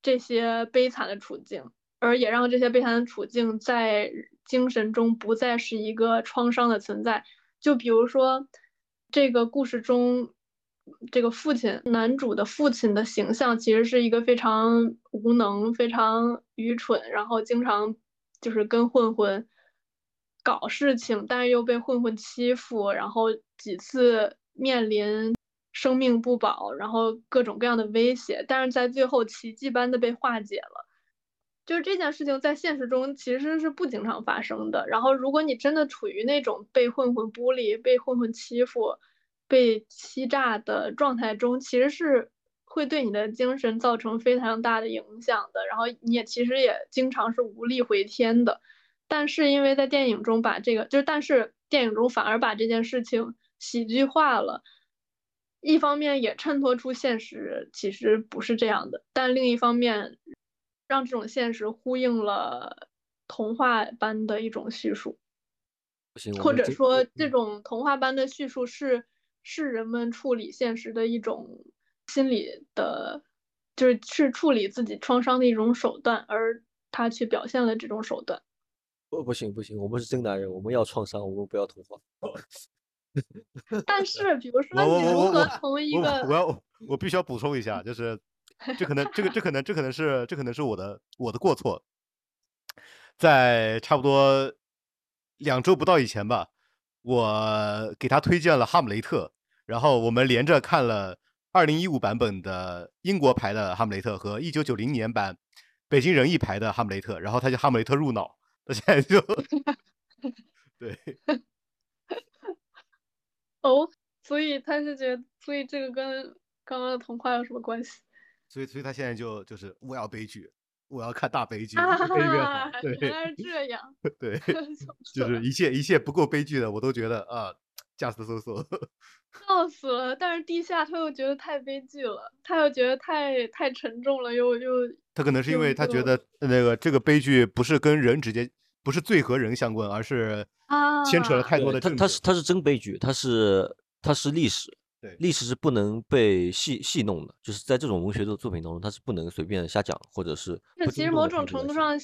这些悲惨的处境，而也让这些悲惨的处境在精神中不再是一个创伤的存在。就比如说，这个故事中，这个父亲，男主的父亲的形象其实是一个非常无能、非常愚蠢，然后经常就是跟混混。搞事情，但是又被混混欺负，然后几次面临生命不保，然后各种各样的威胁，但是在最后奇迹般的被化解了。就是这件事情在现实中其实是不经常发生的。然后如果你真的处于那种被混混孤立、被混混欺负、被欺诈的状态中，其实是会对你的精神造成非常大的影响的。然后你也其实也经常是无力回天的。但是因为在电影中把这个，就是但是电影中反而把这件事情喜剧化了，一方面也衬托出现实其实不是这样的，但另一方面让这种现实呼应了童话般的一种叙述，或者说这种童话般的叙述是是人们处理现实的一种心理的，就是是处理自己创伤的一种手段，而他去表现了这种手段。不不行不行，我们是真男人，我们要创伤，我们不要童话。但是，比如说你如何从一个……我要我必须要补充一下，就是这可能这个这可能这可能是这可能是我的我的过错。在差不多两周不到以前吧，我给他推荐了《哈姆雷特》，然后我们连着看了二零一五版本的英国牌的《哈姆雷特》和一九九零年版北京人艺牌的《哈姆雷特》，然后他就《哈姆雷特》入脑。他现在就 对 哦，所以他是觉得，所以这个跟刚刚的童话有什么关系？所以，所以他现在就就是我要悲剧，我要看大悲 剧，对，原来是这样，对，就是一切一切不够悲剧的，我都觉得啊，驾驶搜索，笑死了。但是地下他又觉得太悲剧了，他又觉得太太沉重了，又又。他可能是因为他觉得那个这个悲剧不是跟人直接不是罪和人相关，而是牵扯了太多的。他他是他是真悲剧，他是他是历史，对历史是不能被戏戏弄的，就是在这种文学的作品当中，它是不能随便瞎讲，或者是。那其实某种程度上，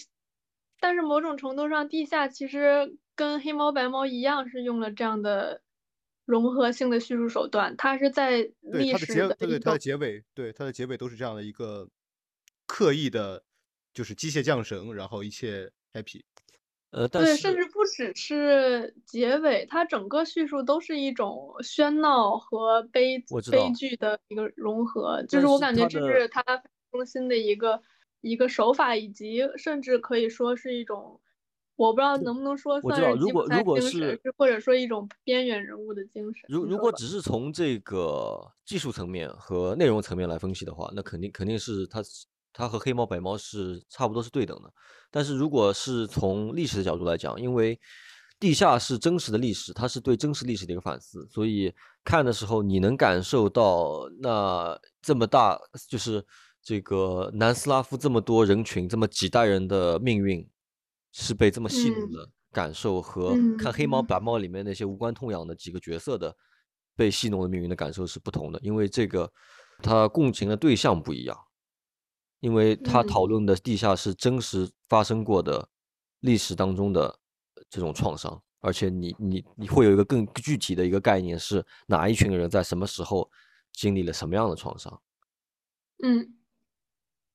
但是某种程度上，地下其实跟黑猫白猫一样，是用了这样的融合性的叙述手段。它是在历史的对对它的结尾，对它的结尾都是这样的一个。刻意的，就是机械降神，然后一切 happy。呃，对，甚至不只是结尾，它整个叙述都是一种喧闹和悲悲剧的一个融合。就是我感觉这是它中心的一个一个手法，以及甚至可以说是一种，我不知道能不能说算是如果如果是或者说一种边缘人物的精神。如如果只是从这个技术层面和内容层面来分析的话，那肯定肯定是它。它和黑猫白猫是差不多是对等的，但是如果是从历史的角度来讲，因为地下是真实的历史，它是对真实历史的一个反思，所以看的时候你能感受到那这么大，就是这个南斯拉夫这么多人群，这么几代人的命运是被这么戏弄的感受，和看黑猫白猫里面那些无关痛痒的几个角色的被戏弄的命运的感受是不同的，因为这个它共情的对象不一样。因为他讨论的地下是真实发生过的历史当中的这种创伤，而且你你你会有一个更具体的一个概念，是哪一群人在什么时候经历了什么样的创伤。嗯，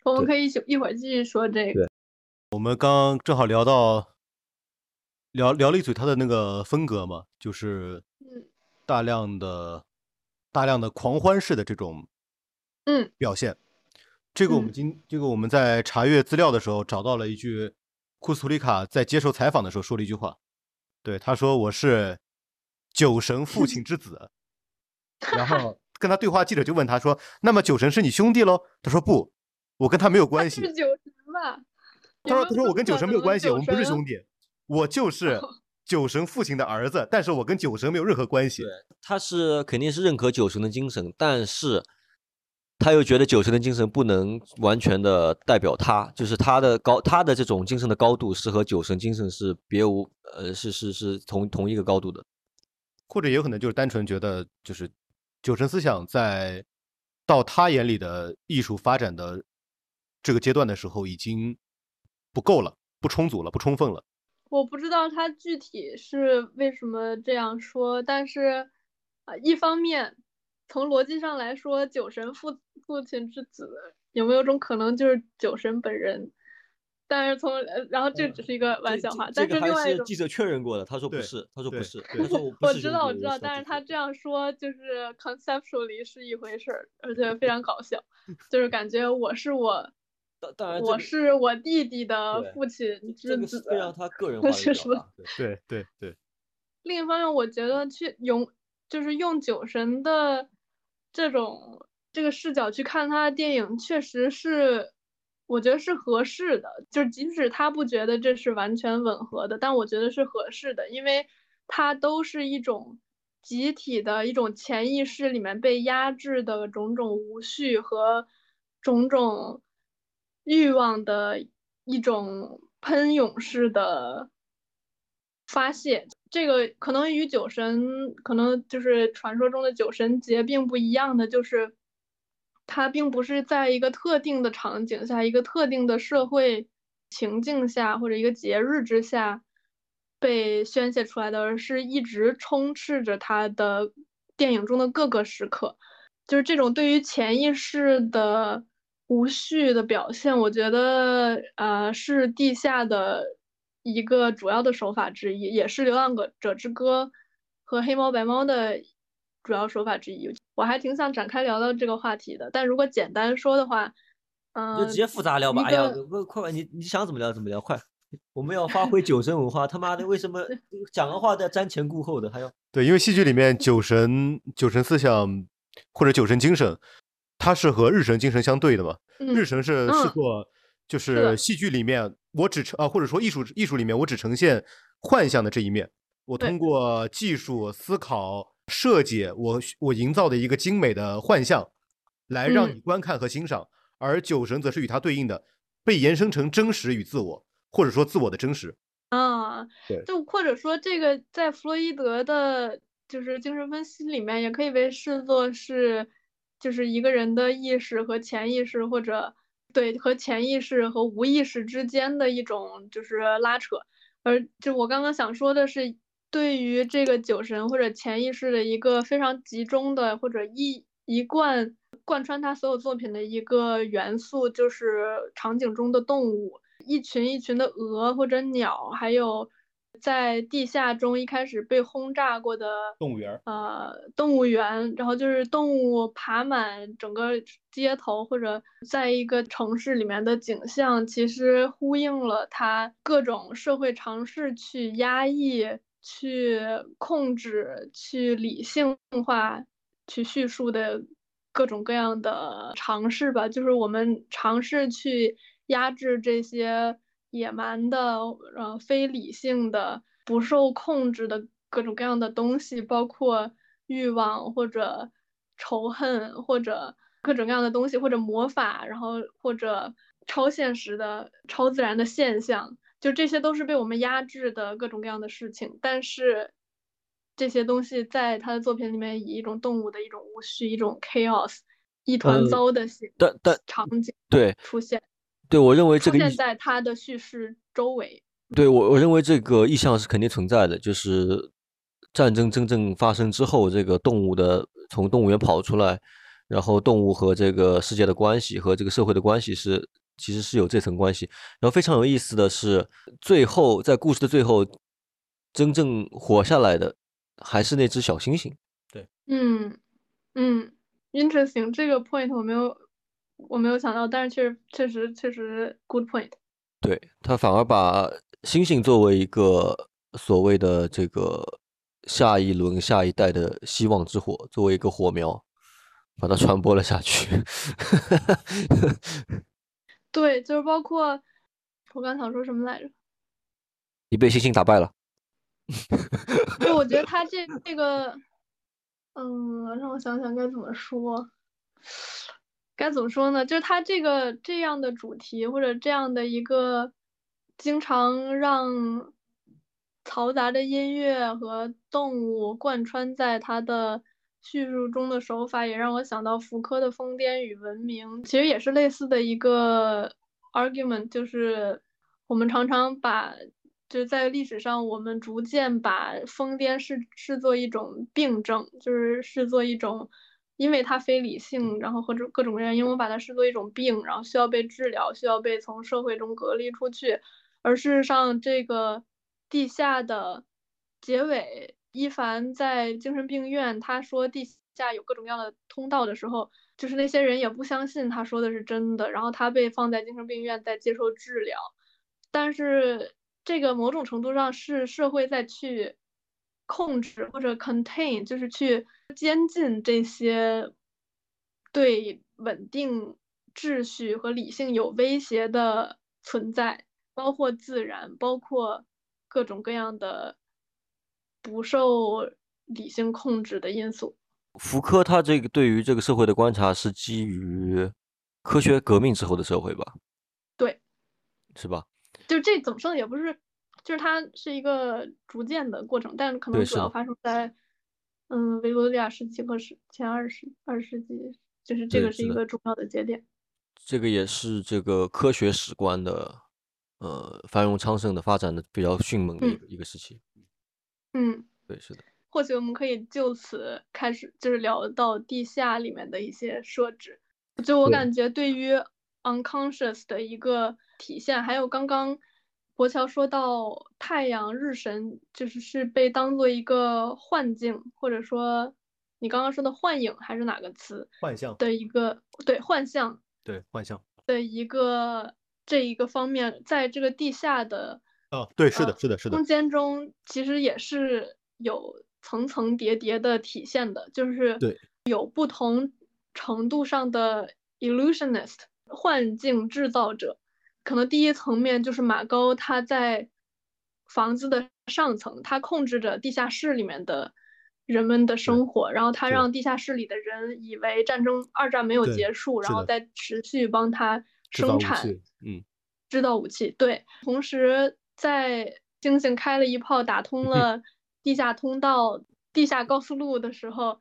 我们可以一会儿继续说这个。我们刚正好聊到聊聊了一嘴他的那个风格嘛，就是大量的大量的狂欢式的这种嗯表现。这个我们今这个我们在查阅资料的时候找到了一句，库斯图里卡在接受采访的时候说了一句话，对他说我是酒神父亲之子，然后跟他对话记者就问他说，那么酒神是你兄弟喽？他说不，我跟他没有关系。是酒神吧？他说他说我跟酒神没有关系，我们不是兄弟。我就 是酒神父亲的儿子，但是我跟酒神没有任何关系。对，他是肯定是认可酒神的精神，但是他又觉得九神的精神不能完全的代表他，就是他的高，他的这种精神的高度是和九神精神是别无，呃，是是是同同一个高度的。或者也有可能就是单纯觉得，就是九神思想在到他眼里的艺术发展的这个阶段的时候，已经不够了，不充足了，不充分了。我不知道他具体是为什么这样说，但是啊，一方面从逻辑上来说，酒神父父亲之子有没有种可能就是酒神本人？但是从呃，然后这只是一个玩笑话，但是另外一种记者确认过的，他说不是，他说不是，他说我我知道我知道，但是他这样说就是 conceptually 是一回事儿，而且非常搞笑，就是感觉我是我，当然我是我弟弟的父亲之子，非常他个人化的表达，对 对对。另一方面，我觉得去用就是用酒神的这种这个视角去看他的电影，确实是。我觉得是合适的，就是即使他不觉得这是完全吻合的，但我觉得是合适的，因为它都是一种集体的一种潜意识里面被压制的种种无序和种种欲望的一种喷涌式的发泄。这个可能与酒神，可能就是传说中的酒神节并不一样的，就是。它并不是在一个特定的场景下、一个特定的社会情境下或者一个节日之下被宣泄出来的，而是一直充斥着他的电影中的各个时刻。就是这种对于潜意识的无序的表现，我觉得呃是地下的一个主要的手法之一，也是《流浪者之歌》和《黑猫白猫》的。主要手法之一，我还挺想展开聊聊这个话题的。但如果简单说的话，嗯，就直接复杂聊吧。哎呀，快快，你你想怎么聊怎么聊，快！我们要发挥酒神文化。他妈的，为什么 讲个话都要瞻前顾后的？还要对，因为戏剧里面酒神、酒神思想或者酒神精神，它是和日神精神相对的嘛。日神是是做，就是戏剧里面我只呈啊，或者说艺术艺术里面我只呈现幻象的这一面。我通过技术思考。设计我我营造的一个精美的幻象，来让你观看和欣赏，而酒神则是与它对应的，被延伸成真实与自我，或者说自我的真实。啊，对，就或者说这个在弗洛伊德的，就是精神分析里面，也可以被视作是，就是一个人的意识和潜意识，或者对和潜意识和无意识之间的一种就是拉扯。而就我刚刚想说的是。对于这个酒神或者潜意识的一个非常集中的或者一一贯贯穿他所有作品的一个元素，就是场景中的动物，一群一群的鹅或者鸟，还有在地下中一开始被轰炸过的动物园，呃，动物园，然后就是动物爬满整个街头或者在一个城市里面的景象，其实呼应了他各种社会尝试去压抑。去控制、去理性化、去叙述的各种各样的尝试吧，就是我们尝试去压制这些野蛮的、呃非理性的、不受控制的各种各样的东西，包括欲望或者仇恨或者各种各样的东西，或者魔法，然后或者超现实的、超自然的现象。就这些都是被我们压制的各种各样的事情，但是这些东西在他的作品里面以一种动物的一种无序、一种 chaos、一团糟的形但但场景对出现。对我认为这个出现在他的叙事周围。对我我认为这个意向是肯定存在的，就是战争真正发生之后，这个动物的从动物园跑出来，然后动物和这个世界的关系和这个社会的关系是。其实是有这层关系，然后非常有意思的是，最后在故事的最后，真正活下来的还是那只小猩猩。对，嗯嗯，interesting，这个 point 我没有我没有想到，但是确实确实确实 good point。对他反而把星星作为一个所谓的这个下一轮下一代的希望之火，作为一个火苗，把它传播了下去。对，就是包括我刚想说什么来着？你被星星打败了。就我觉得 他这这个，嗯，让我想想该怎么说，该怎么说呢？就是他这个这样的主题或者这样的一个经常让嘈杂的音乐和动物贯穿在他的叙述中的手法，也让我想到福柯的《疯癫与文明》，其实也是类似的一个 argument，就是我们常常把。就是在历史上，我们逐渐把疯癫视视作一种病症，就是视作一种，因为它非理性，然后或者各种原因，我把它视作一种病，然后需要被治疗，需要被从社会中隔离出去。而事实上，这个地下的结尾，伊凡在精神病院，他说地下有各种各样的通道的时候，就是那些人也不相信他说的是真的，然后他被放在精神病院在接受治疗，但是。这个某种程度上是社会在去控制或者 contain，就是去监禁这些对稳定秩序和理性有威胁的存在，包括自然，包括各种各样的不受理性控制的因素。福柯他这个对于这个社会的观察是基于科学革命之后的社会吧？对，是吧？就这怎么说呢？也不是，就是它是一个逐渐的过程，但可能主要发生在，嗯，维多利亚时期和是前二十二十世纪，就是这个是一个重要的节点。这个也是这个科学史观的，呃，繁荣昌盛的发展的比较迅猛的一个一个时期。嗯，对，是的。或许我们可以就此开始，就是聊到地下里面的一些设置。就我感觉，对于 unconscious 的一个。体现还有刚刚博乔说到太阳日神，就是是被当做一个幻境，或者说你刚刚说的幻影还是哪个词？幻象的一个对幻象，对幻象的一个这一个方面，在这个地下的哦，对，是的，是的，是的空间中，其实也是有层层叠叠的体现的，就是对有不同程度上的 illusionist 幻境制造者。可能第一层面就是马高他在房子的上层，他控制着地下室里面的人们的生活，然后他让地下室里的人以为战争二战没有结束，然后再持续帮他生产，嗯，制造武器。对，同时在星星开了一炮打通了 地下通道、地下高速路的时候，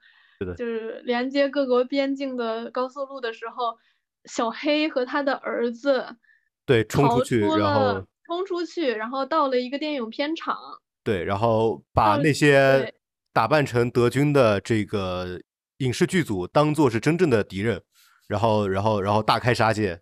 就是连接各国边境的高速路的时候，小黑和他的儿子。对，冲出去，然后冲出去，然后到了一个电影片场。对，然后把那些打扮成德军的这个影视剧组当做是真正的敌人，然后，然后，然后大开杀戒。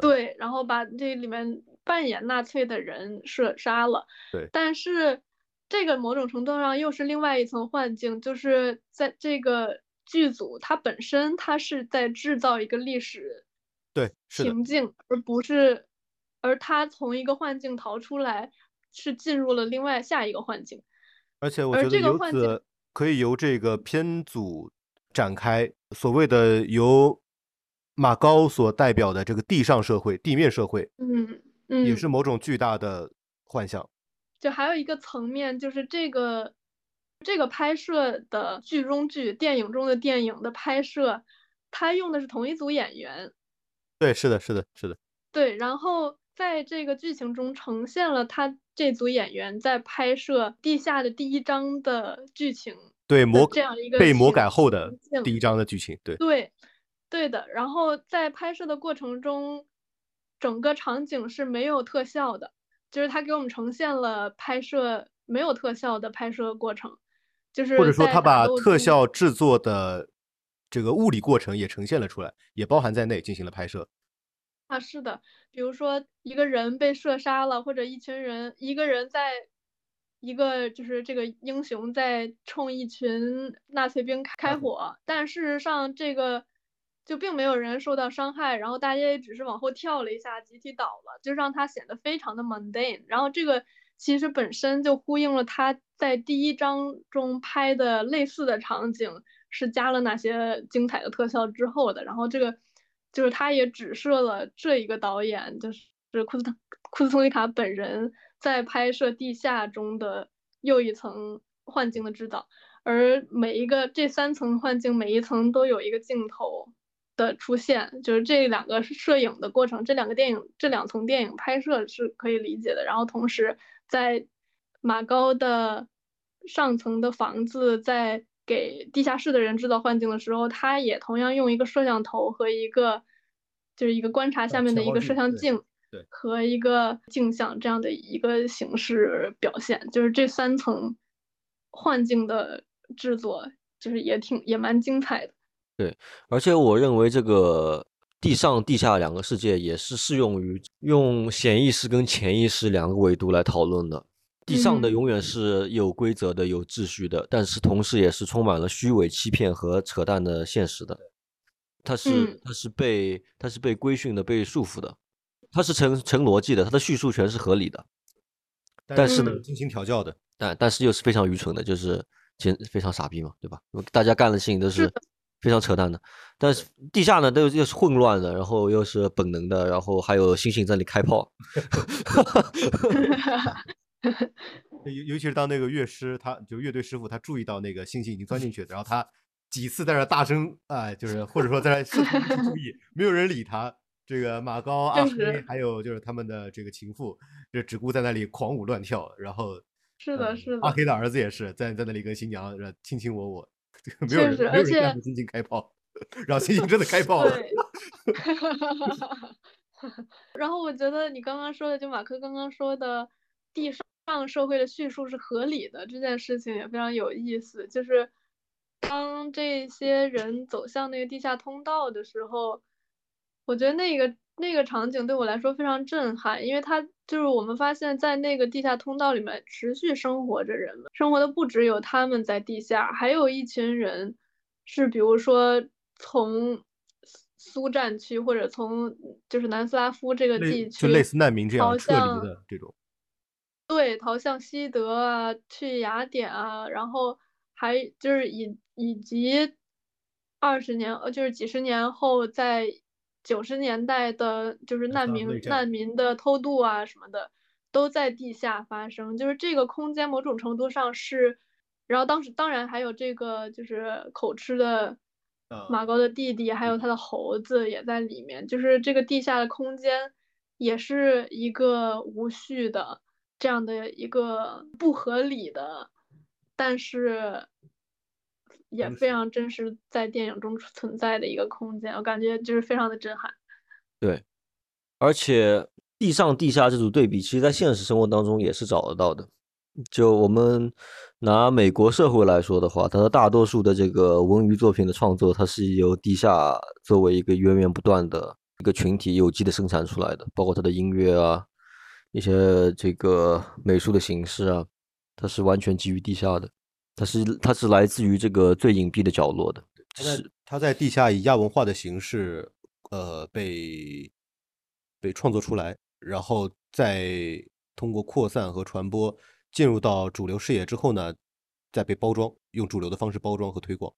对，然后把这里面扮演纳粹的人射杀了。对，但是这个某种程度上又是另外一层幻境，就是在这个剧组它本身，它是在制造一个历史。对，情境，而不是，而他从一个幻境逃出来，是进入了另外下一个幻境。而且我觉得由此可以由这个片组展开所谓的由马高所代表的这个地上社会、地面社会，嗯嗯，也是某种巨大的幻象。就还有一个层面，就是这个这个拍摄的剧中剧、电影中的电影的拍摄，他用的是同一组演员。对，是的，是的，是的。对，然后在这个剧情中呈现了他这组演员在拍摄《地下的第一章》的剧情。对，魔这样一个被魔改后的第一章的剧情。对，对，对的。然后在拍摄的过程中，整个场景是没有特效的，就是他给我们呈现了拍摄没有特效的拍摄过程，就是或者说他把特效制作的。这个物理过程也呈现了出来，也包含在内进行了拍摄。啊，是的，比如说一个人被射杀了，或者一群人，一个人在一个就是这个英雄在冲一群纳粹兵开火，但事实上这个就并没有人受到伤害，然后大家也只是往后跳了一下，集体倒了，就让他显得非常的 mundane。然后这个其实本身就呼应了他在第一章中拍的类似的场景。是加了哪些精彩的特效之后的，然后这个就是他也指涉了这一个导演，就是库斯库斯托里卡本人在拍摄地下中的又一层幻境的制造，而每一个这三层幻境，每一层都有一个镜头的出现，就是这两个摄影的过程，这两个电影这两层电影拍摄是可以理解的。然后同时在马高的上层的房子在给地下室的人制造幻境的时候，他也同样用一个摄像头和一个就是一个观察下面的一个摄像镜。对，和一个镜像这样的一个形式表现，就是这三层幻境的制作，就是也挺也蛮精彩的。对，而且我认为这个地上地下两个世界也是适用于用显意识跟潜意识两个维度来讨论的。地上的永远是有规则的、有秩序的，但是同时也是充满了虚伪、欺骗和扯淡的现实的。它是它是被它是被规训的、被束缚的。它是成成逻辑的，它的叙述全是合理的，但是呢，精心调教的，但但是又是非常愚蠢的，就是简非常傻逼嘛，对吧？大家干的事情都是非常扯淡的，但是地下呢都又是混乱的，然后又是本能的，然后还有星星在那里开炮 尤尤其是当那个乐师，他就乐队师傅，他注意到那个星星已经钻进去，然后他几次在那大声啊，就是或者说在注意，没有人理他。这个马高、阿黑，还有就是他们的这个情妇，这只顾在那里狂舞乱跳，然后是的，是的，阿黑的儿子也是在在那里跟新娘卿卿我我，没有人没有人让星星开炮，然后星星真的开炮了。然后我觉得你刚刚说的，就马克刚刚说的，地上社会的叙述是合理的，这件事情也非常有意思。就是当这些人走向那个地下通道的时候。我觉得那个那个场景对我来说非常震撼，因为它就是我们发现，在那个地下通道里面持续生活着人们，生活的不只有他们在地下，还有一群人是，比如说从苏战区或者从就是南斯拉夫这个地区，就类似难民这样撤离的这种，对，逃向西德啊，去雅典啊，然后还就是以以及二十年呃，就是几十年后在。九十年代的，就是难民难民的偷渡啊什么的，都在地下发生。就是这个空间某种程度上是，然后当时当然还有这个就是口吃的马高的弟弟，还有他的猴子也在里面。就是这个地下的空间也是一个无序的这样的一个不合理的，但是。也非常真实，在电影中存在的一个空间，我感觉就是非常的震撼。对，而且地上地下这组对比，其实在现实生活当中也是找得到的。就我们拿美国社会来说的话，它的大多数的这个文娱作品的创作，它是由地下作为一个源源不断的一个群体有机的生产出来的，包括它的音乐啊，一些这个美术的形式啊，它是完全基于地下的。它是它是来自于这个最隐蔽的角落的，是它在地下以亚文化的形式，呃，被被创作出来，然后再通过扩散和传播进入到主流视野之后呢，再被包装，用主流的方式包装和推广。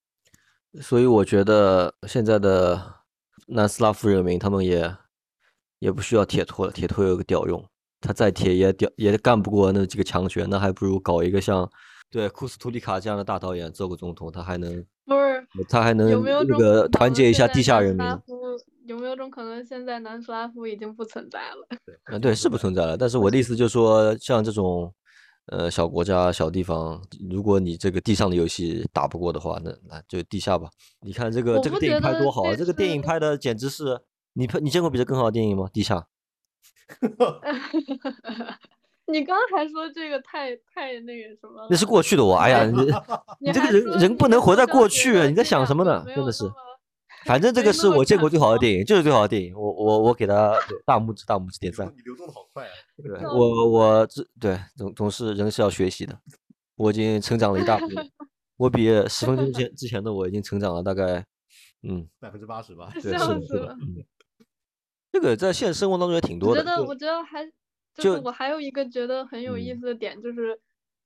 所以我觉得现在的南斯拉夫人民他们也也不需要铁托了，铁托有个屌用，他再铁也屌也干不过那几个强权，那还不如搞一个像。对库斯图里卡这样的大导演做个总统，他还能不是？他还能那个团结一下地下人民？有没有种可能，现在南斯拉夫已经不存在了？嗯，对，是不存在了。但是我的意思就是说，像这种呃小国家、小地方，如果你这个地上的游戏打不过的话，那那就地下吧。你看这个这个电影拍多好啊，这个电影拍的简直是你拍你见过比这更好的电影吗？地下。你刚才说这个太太那个什么？那是过去的我。哎呀，你 你这个人人不能活在过去，你在想什么呢？真的是，反正这个是我见过最好的电影，就是最好的电影。我我我给他大拇指，大拇指点赞。你流动的好快啊！对，我我这对总总是人是要学习的。我已经成长了一大步，我比十分钟前之前的我已经成长了大概嗯百分之八十吧。对，是的，是的。这个在现实生活当中也挺多的。我觉得，我觉得还。就是我还有一个觉得很有意思的点，就是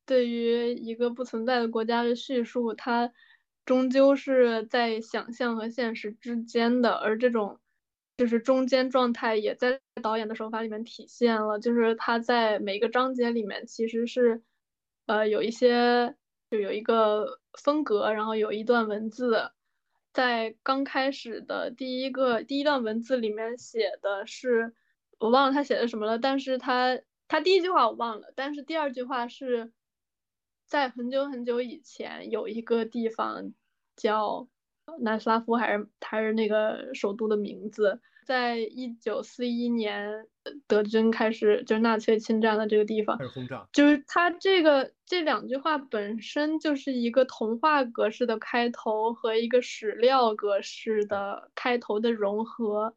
对于一个不存在的国家的叙述，它终究是在想象和现实之间的，而这种就是中间状态也在导演的手法里面体现了，就是他在每个章节里面其实是，呃，有一些就有一个风格，然后有一段文字，在刚开始的第一个第一段文字里面写的是，我忘了他写的什么了，但是他他第一句话我忘了，但是第二句话是在很久很久以前有一个地方叫。南斯拉夫还是还是那个首都的名字，在一九四一年，德军开始就是纳粹侵占了这个地方，开始轰炸。就是他这个这两句话本身就是一个童话格式的开头和一个史料格式的开头的融合，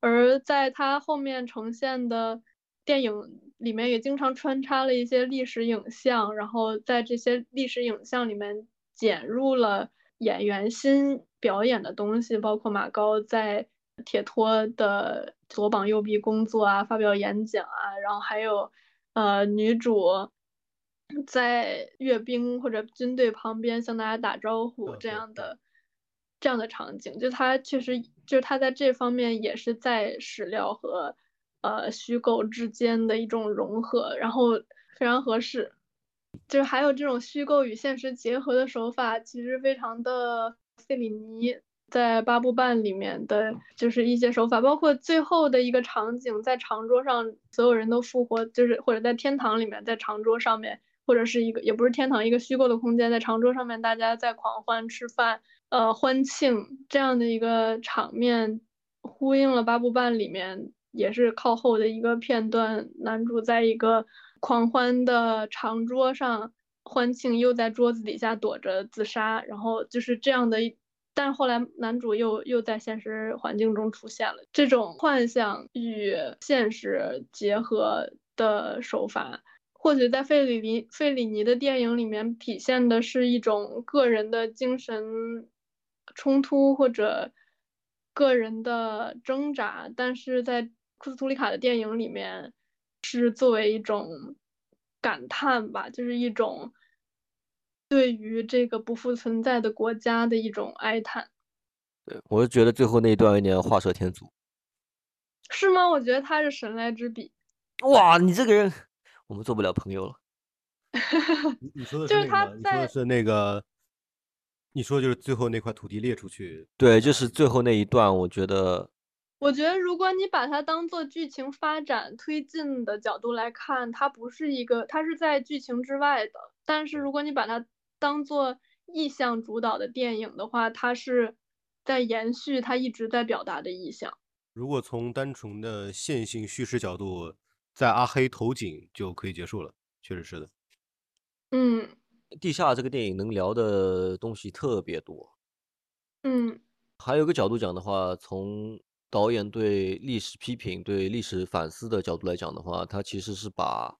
而在他后面呈现的电影里面也经常穿插了一些历史影像，然后在这些历史影像里面剪入了。演员新表演的东西，包括马高在铁托的左膀右臂工作啊，发表演讲啊，然后还有呃女主在阅兵或者军队旁边向大家打招呼这样的这样的场景，就他确实就是他在这方面也是在史料和呃虚构之间的一种融合，然后非常合适。就是还有这种虚构与现实结合的手法，其实非常的费里尼在八部半里面的就是一些手法，包括最后的一个场景，在长桌上所有人都复活，就是或者在天堂里面，在长桌上面，或者是一个也不是天堂，一个虚构的空间，在长桌上面大家在狂欢吃饭，呃欢庆这样的一个场面，呼应了八部半里面也是靠后的一个片段，男主在一个。狂欢的长桌上欢庆，又在桌子底下躲着自杀，然后就是这样的。但是后来男主又又在现实环境中出现了，这种幻想与现实结合的手法，或许在费里尼费里尼的电影里面体现的是一种个人的精神冲突或者个人的挣扎，但是在库斯图里卡的电影里面。是作为一种感叹吧，就是一种对于这个不复存在的国家的一种哀叹。对，我就觉得最后那一段有点画蛇添足。是吗？我觉得他是神来之笔。哇，你这个人，我们做不了朋友了。你说的是那个？你说的是那个？你说的就是最后那块土地列出去？对，就是最后那一段，我觉得。我觉得，如果你把它当做剧情发展推进的角度来看，它不是一个，它是在剧情之外的。但是，如果你把它当做意象主导的电影的话，它是在延续它一直在表达的意象。如果从单纯的线性叙事角度，在阿黑投井就可以结束了，确实是的。嗯，地下这个电影能聊的东西特别多。嗯，还有个角度讲的话，从导演对历史批评、对历史反思的角度来讲的话，他其实是把，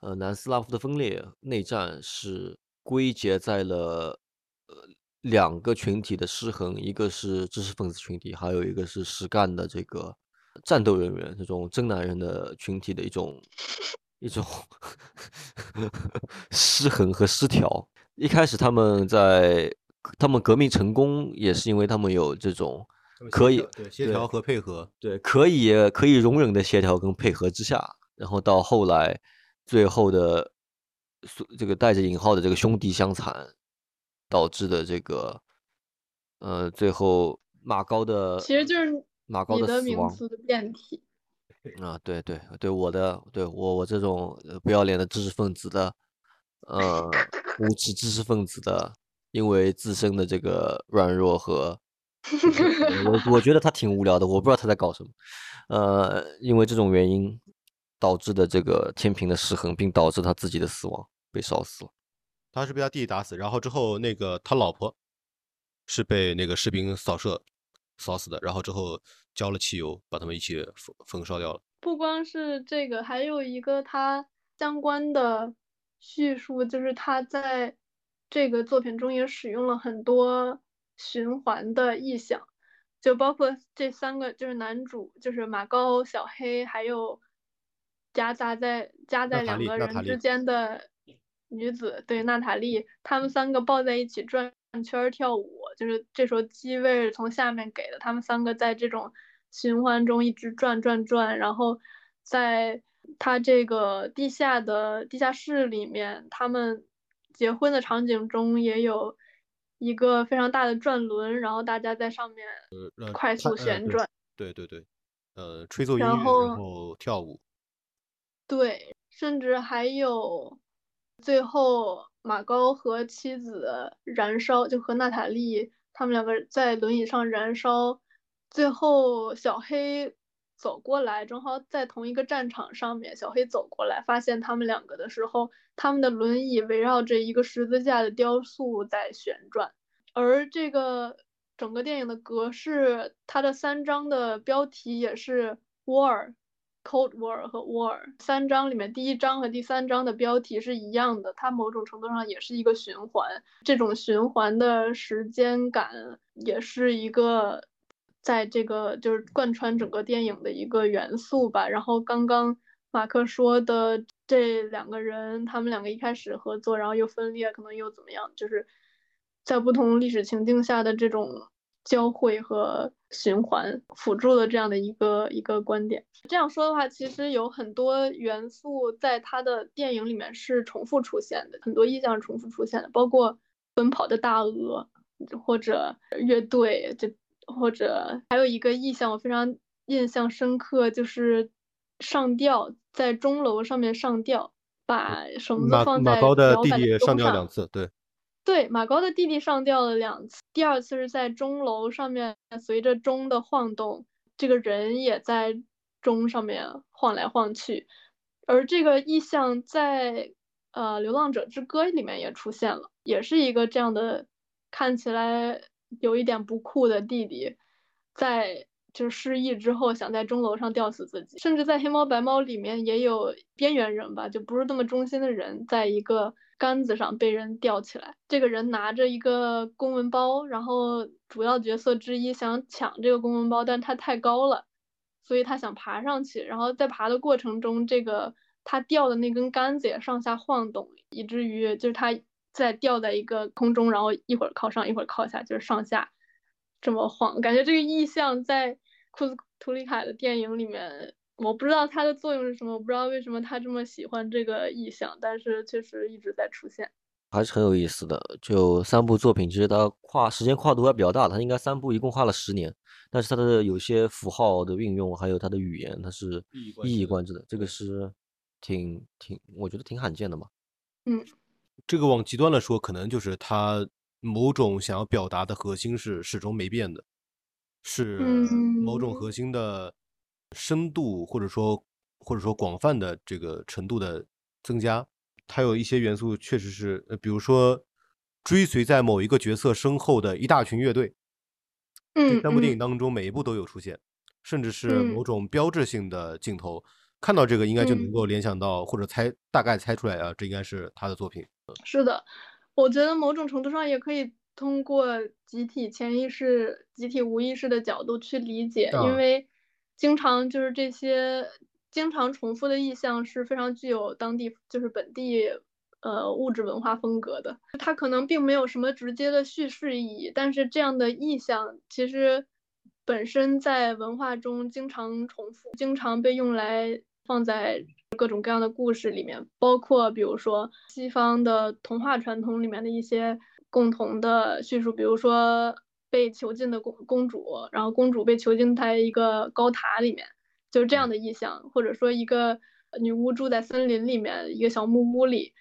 呃，南斯拉夫的分裂、内战是归结在了，呃，两个群体的失衡，一个是知识分子群体，还有一个是实干的这个战斗人员，这种真男人的群体的一种一种 失衡和失调。一开始他们在他们革命成功，也是因为他们有这种。可以对协调和配合，对可以可以容忍的协调跟配合之下，然后到后来最后的这个带着引号的这个兄弟相残导致的这个呃最后马高的其实就是马高的死亡的变体啊对对对我的对我我这种不要脸的知识分子的呃无知知识分子的因为自身的这个软弱和。我我觉得他挺无聊的，我不知道他在搞什么。呃，因为这种原因导致的这个天平的失衡，并导致他自己的死亡，被烧死了。他是被他弟弟打死，然后之后那个他老婆是被那个士兵扫射扫死的，然后之后浇了汽油，把他们一起焚焚烧掉了。不光是这个，还有一个他相关的叙述，就是他在这个作品中也使用了很多。循环的意象，就包括这三个，就是男主，就是马高、小黑，还有夹杂在夹在两个人之间的女子，对娜塔莉，他们三个抱在一起转圈跳舞，就是这时候机位从下面给的，他们三个在这种循环中一直转转转，然后在他这个地下的地下室里面，他们结婚的场景中也有一个非常大的转轮，然后大家在上面快速旋转。对对对，呃，吹奏音乐，然后跳舞。对，甚至还有最后马高和妻子燃烧，就和娜塔莉他们两个在轮椅上燃烧，最后小黑走过来，正好在同一个战场上面，小黑走过来发现他们两个的时候，他们的轮椅围绕着一个十字架的雕塑在旋转，而这个整个电影的格式，它的三章的标题也是 War。Cold War 和 War 三章里面，第一章和第三章的标题是一样的，它某种程度上也是一个循环。这种循环的时间感也是一个在这个就是贯穿整个电影的一个元素吧。然后刚刚马克说的这两个人，他们两个一开始合作，然后又分裂，可能又怎么样，就是在不同历史情境下的这种。交汇和循环辅助的这样的一个一个观点。这样说的话，其实有很多元素在他的电影里面是重复出现的，很多意象是重复出现的，包括奔跑的大鹅，或者乐队，这或者还有一个意象我非常印象深刻，就是上吊在钟楼上面上吊，把绳子放在高的弟弟上吊两次，对。对，马高的弟弟上吊了两次，第二次是在钟楼上面，随着钟的晃动，这个人也在钟上面晃来晃去，而这个意象在呃《流浪者之歌》里面也出现了，也是一个这样的看起来有一点不酷的弟弟，在就失忆之后想在钟楼上吊死自己，甚至在《黑猫白猫》里面也有边缘人吧，就不是那么忠心的人，在一个。杆子上被人吊起来，这个人拿着一个公文包，然后主要角色之一想抢这个公文包，但他太高了，所以他想爬上去，然后在爬的过程中，这个他吊的那根杆子也上下晃动，以至于就是他在吊在一个空中，然后一会儿靠上，一会儿靠下，就是上下这么晃，感觉这个意象在库斯图里卡的电影里面。我不知道它的作用是什么，我不知道为什么他这么喜欢这个意象，但是确实一直在出现，还是很有意思的。就三部作品，其实它跨时间跨度还比较大，它应该三部一共花了十年，但是它的有些符号的运用，还有它的语言，它是一以贯之的，这个是挺挺，我觉得挺罕见的嘛。嗯，这个往极端了说，可能就是它某种想要表达的核心是始终没变的，是某种核心的。深度或者说或者说广泛的这个程度的增加，它有一些元素确实是，呃，比如说追随在某一个角色身后的一大群乐队，嗯，三部电影当中每一部都有出现，甚至是某种标志性的镜头，看到这个应该就能够联想到或者猜大概猜出来啊，这应该是他的作品。是的，我觉得某种程度上也可以通过集体潜意识、集体无意识的角度去理解，因为。经常就是这些经常重复的意象是非常具有当地就是本地呃物质文化风格的，它可能并没有什么直接的叙事意义，但是这样的意象其实本身在文化中经常重复，经常被用来放在各种各样的故事里面，包括比如说西方的童话传统里面的一些共同的叙述，比如说。被囚禁的公公主，然后公主被囚禁在一个高塔里面，就是这样的意象，或者说一个女巫住在森林里面一个小木屋里，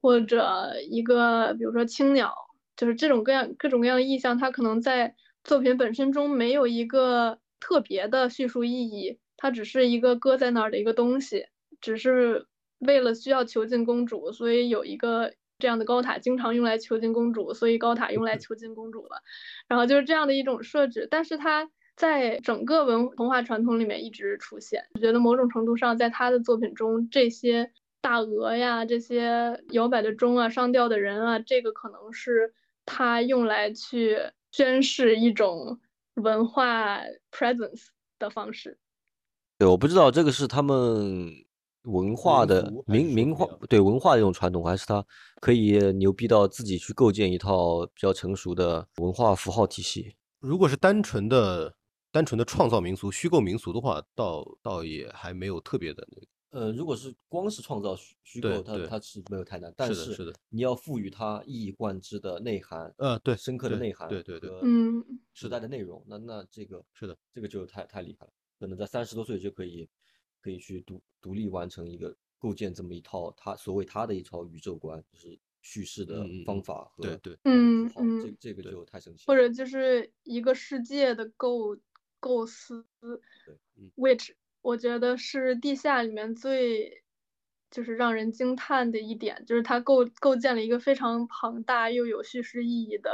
或者一个比如说青鸟，就是这种各样各种各样的意象，它可能在作品本身中没有一个特别的叙述意义，它只是一个搁在那儿的一个东西，只是为了需要囚禁公主，所以有一个。这样的高塔经常用来囚禁公主，所以高塔用来囚禁公主了。然后就是这样的一种设置，但是它在整个文童话传统里面一直出现。我觉得某种程度上，在他的作品中，这些大鹅呀，这些摇摆的钟啊，上吊的人啊，这个可能是他用来去宣示一种文化 presence 的方式。对，我不知道这个是他们。文化的民民化对文化的一种传统，还是它可以牛逼到自己去构建一套比较成熟的文化符号体系。如果是单纯的单纯的创造民俗、虚构民俗的话，倒倒也还没有特别的那个。呃，如果是光是创造虚虚构，它它是没有太难，但是是的是的。你要赋予它一以贯之的内涵，呃对深刻的内涵，对对对嗯，时代的内容，那那这个是的，这个就太太厉害了，可能在三十多岁就可以可以去独独立完成一个构建这么一套他所谓他的一套宇宙观，就是叙事的方法和对对嗯这嗯这个就太神。奇了，或者就是一个世界的构构思嗯，which 我觉得是地下里面最就是让人惊叹的一点，就是它构构建了一个非常庞大又有叙事意义的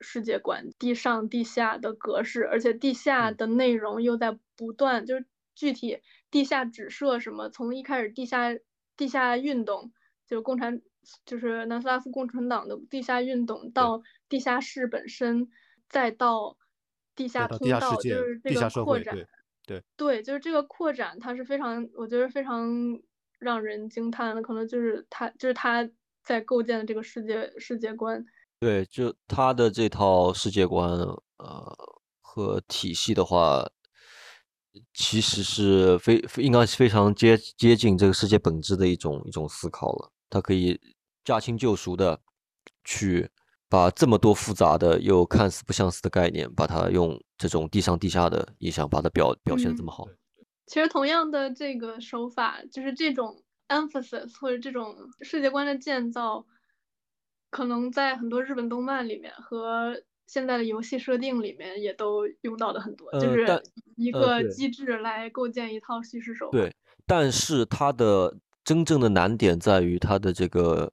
世界观，地上地下的格式，而且地下嗯。的内容又在不断，就是具体地下指涉什么，从一开始地下地下运动，就是共产，就是南斯拉夫共产党的地下运动，到地下室本身，再到地下通道，就是这个扩展对。对对，就是这个扩展，它是非常，我觉得非常让人惊叹的，可能就是他，就是他在构建的这个世界世界观。对，就他的这套世界观，呃，和体系的话，其实是非非应该是非常接接近这个世界本质的一种一种思考了。它可以驾轻就熟的去把这么多复杂的又看似不相似的概念，把它用这种地上地下的意象把它表表现的这么好。其实同样的这个手法，就是这种 emphasis 或者这种世界观的建造，可能在很多日本动漫里面和现在的游戏设定里面也都用到的很多，就是一个机制来构建一套叙事手法。对，但是它的真正的难点在于它的这个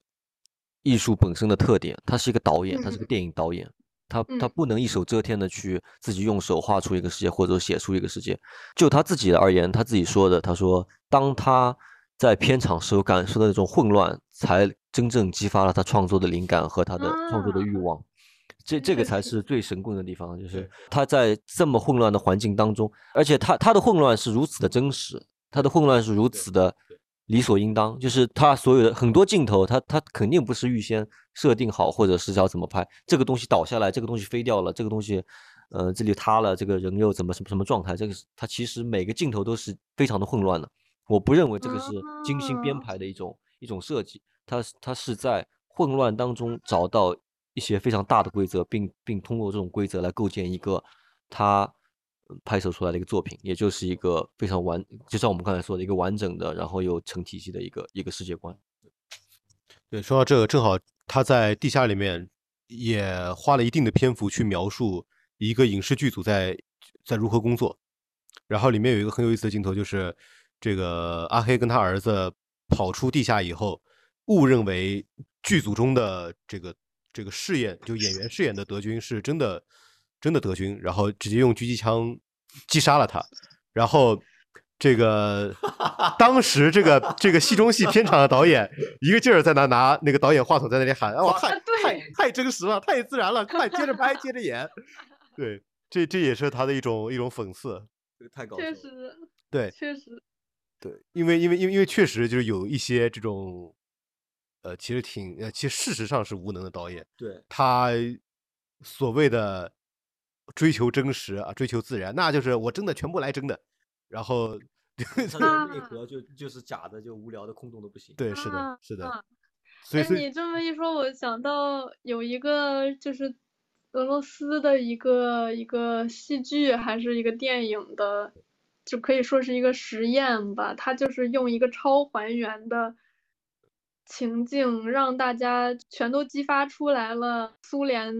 艺术本身的特点，他是一个导演，他是个嗯电影导演，他他嗯不能一手遮天的去自己用手画出一个世界，或者写出一个世界。就他自己而言，他自己说的，他说，当他在片场时候感受到那种混乱，才真正激发了他创作的灵感和他的创作的欲啊望。这这个 才是最神棍的地方，就是对。他在这么混乱的环境当中，而且他他的混乱是如此的真实，他的混乱是如此的理所应当，就是他所有的很多镜头，他他肯定不是预先设定好，或者是要怎么拍，这个东西倒下来，这个东西飞掉了，这个东西，呃，这里塌了，这个人又怎么什么什么状态，这个是他其实每个镜头都是非常的混乱的。我不认为这个是精心编啊。排的一种一种设计，它是它是在混乱当中找到一些非常大的规则，并并通过这种规则来构建一个他拍摄出来的一个作品，也就是一个非常完，就像我们刚才说的一个完整的，然后又成体系的一个一个世界观。对，说到这个，正好他在地下里面也花了一定的篇幅去描述一个影视剧组在在如何工作。然后里面有一个很有意思的镜头，就是这个阿黑跟他儿子跑出地下以后，误认为剧组中的这个这个饰演就演员饰演的德军是真的真的德军，然后直接用狙击枪击杀了他。然后这个当时这个这个戏中戏片场的导演一个劲儿在那拿那个导演话筒在那里喊，哇，太太太真实了，太自然了，快接着拍，接着演。对，这这也是他的一种一种讽刺。这个太搞确实，对确实，对，因为因为因为因为确实就是有一些这种，呃，其实挺呃，其实事实上是无能的导演，对，他所谓的追求真实啊，追求自然，那就是我真的全部来真的，然后 他的 内啊核就就是假的，就无聊的、空洞的不行。对，是的啊，是的所以你这么一说，我想到有一个就是俄罗斯的一个一个戏剧还是一个电影的，就可以说是一个实验吧。它就是用一个超还原的情境，让大家全都激发出来了苏联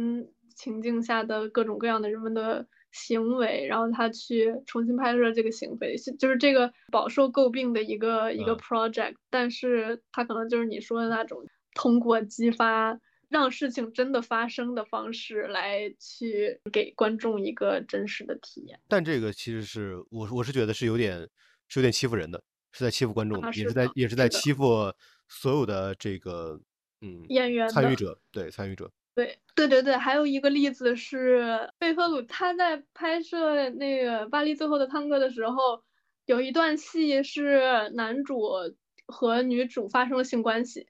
情境下的各种各样的人们的行为，然后他去重新拍摄这个行为，就是这个饱受诟病的一个一个嗯。project，但是他可能就是你说的那种通过激发让事情真的发生的方式来去给观众一个真实的体验。但这个其实是我我是觉得是有点是有点欺负人的，是在欺负观众的，也啊是的是在也是在欺负所有的这个嗯演员参与者，对参与者，对对对对，还有一个例子是贝克鲁他在拍摄那个《巴黎最后的探戈》的时候，有一段戏是男主和女主发生了性关系，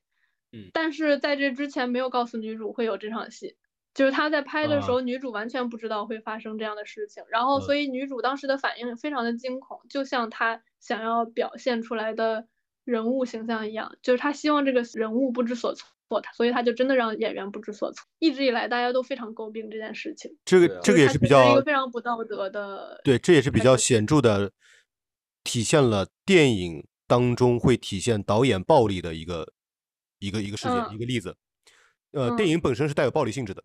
嗯。但是在这之前没有告诉女主会有这场戏，就是他在拍的时啊。候，女主完全不知道会发生这样的事情，然后嗯。所以女主当时的反应非常的惊恐，就像她想要表现出来的人物形象一样，就是他希望这个人物不知所措，所以他就真的让演员不知所措。一直以来大家都非常诟病这件事情，这个这个也是比较个非常不道德的，对，这也是比较显著的，体现了电影当中会体现导演暴力的一个一个一个事件、嗯一个例子。呃，电嗯影本身是带有暴力性质的。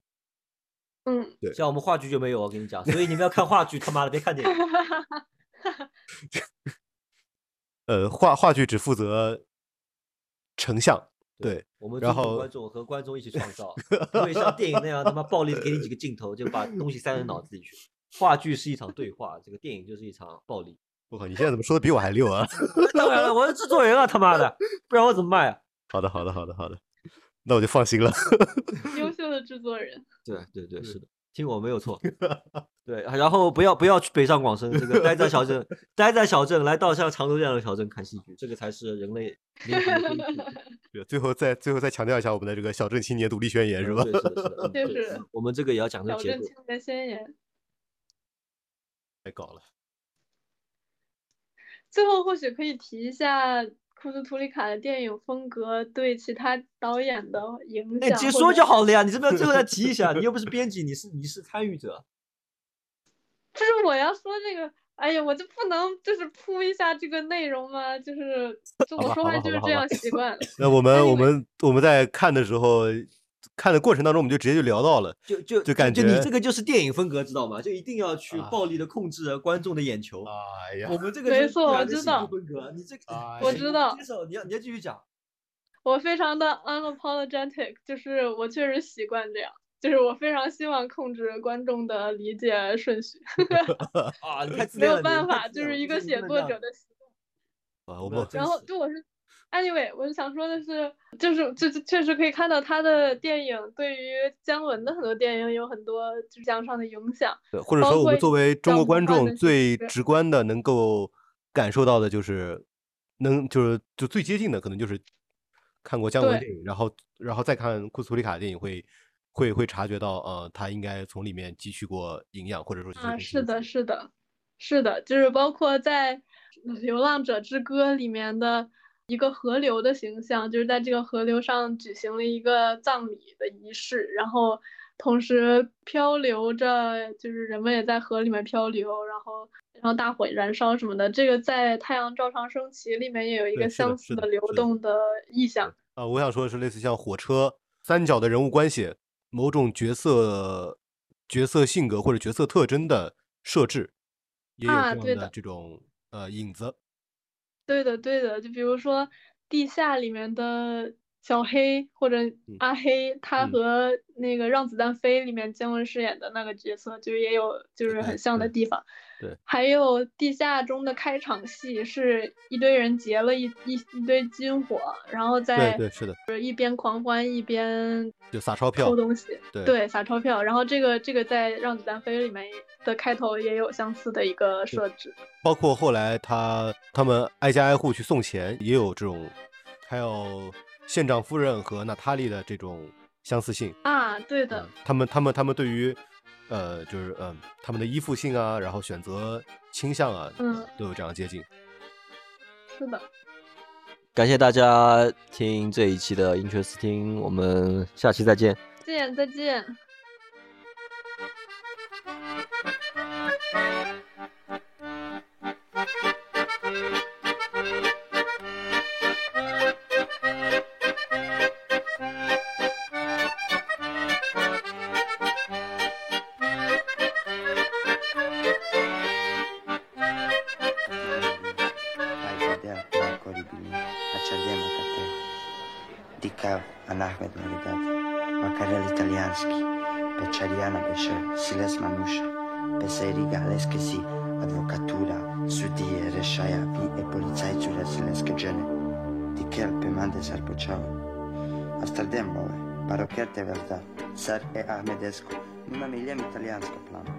嗯，对像我们话剧就没有，我跟你讲，所以你们要看话剧，他妈的别看电影。呃，话话剧只负责成像，对，我们然后观众和观众一起创造，不会像电影那样他妈暴力的给你几个镜头就把东西塞到脑子里去。话剧是一场对话，这个电影就是一场暴力。我靠，你现在怎么说的比我还溜啊？当然了，我是制作人啊，他妈的，不然我怎么卖啊？好的，好的，好的，好的，那我就放心了。优秀的制作人，对对对，是的，听我没有错。对，然后不要不要去北上广深，这个待在小镇，待在小镇，来到像常州这样的小镇看戏剧，这个才是人类。对最后再最后再强调一下我们的这个小镇青年独立宣言是吧？对是的，是的，嗯就是我们这个也要讲究小结构。镇青年宣言。太搞了。最后或许可以提一下库斯图里卡的电影风格对其他导演的影哎，响。直接说就好了呀，你这边最后再提一下，你又不是编辑，你是你是参与者。就是我要说这个，哎呀，我就不能就是铺一下这个内容吗？就是 就我说话就是这样习惯了。那我们我们我们在看的时候，看的过程当中，我们就直接就聊到了。就就就感就你这个就是电影风格，知道吗？就一定要去啊暴力的控制观众的眼球。哎呀我，们这个是没错我知道风格，你这个哎我知道接受，你要你要继续讲。我非常的 unapologetic，就是我确实习惯这样，就是我非常希望控制观众的理解顺序，啊，你太自没有恋了，你办法，就是一个写作者的习惯。啊，我然后是就我是，anyway，我是想说的是，就是就就确实可以看到他的电影对于姜文的很多电影有很多就是这样上的影响。对，或者说我们作为中国观众最直观的能够感受到的就是，能就是就最接近的可能就是看过姜文电影，然后然后再看库斯图里卡的电影会会会察觉到，呃，他应该从里面汲取过营养，或者说啊，是的，是的，是的，就是包括在《流浪者之歌》里面的一个河流的形象，就是在这个河流上举行了一个葬礼的仪式，然后同时漂流着，就是人们也在河里面漂流，然后然后大火燃烧什么的。这个在《太阳照常升起》里面也有一个相似的流动的意象。啊，我想说的是类似像火车三角的人物关系，某种角色角色性格或者角色特征的设置，也有这样的啊对的这种呃影子。对的，对的，就比如说《地下》里面的小黑或者阿黑，他嗯和那个《让子弹飞》里面姜文饰演的那个角色，就是也有就是很像的地方。对还有《地下》中的开场戏是一堆人劫了一一一堆军火，然后在对对是的，就是一边狂欢一边就撒钞票偷。东西，对对，撒钞票。然后这个这个在《让子弹飞》里面的开头也有相似的一个设置。包括后来他他们挨家挨户去送钱，也有这种，还有县长夫人和娜塔莉的这种相似性。啊，对的嗯，他们他们他们对于，呃，就是嗯，他们的依附性啊，然后选择倾向啊，嗯，都有这样接近。是的。感谢大家听这一期的 Interesting，，我们下期再见。再见，再见。saljem u kafe. Dikav, an Ahmed Maridat, Makarel italijanski, pečarjana beše, siles manuša, peseriga leske si, advokatura, sudije, rešaja, vi e policajcu rasilenske žene. Dikel pe mande sar počava. Amsterdam, bove, paroker te verdar, sar e Ahmedesco, non i ljem italijanska plana.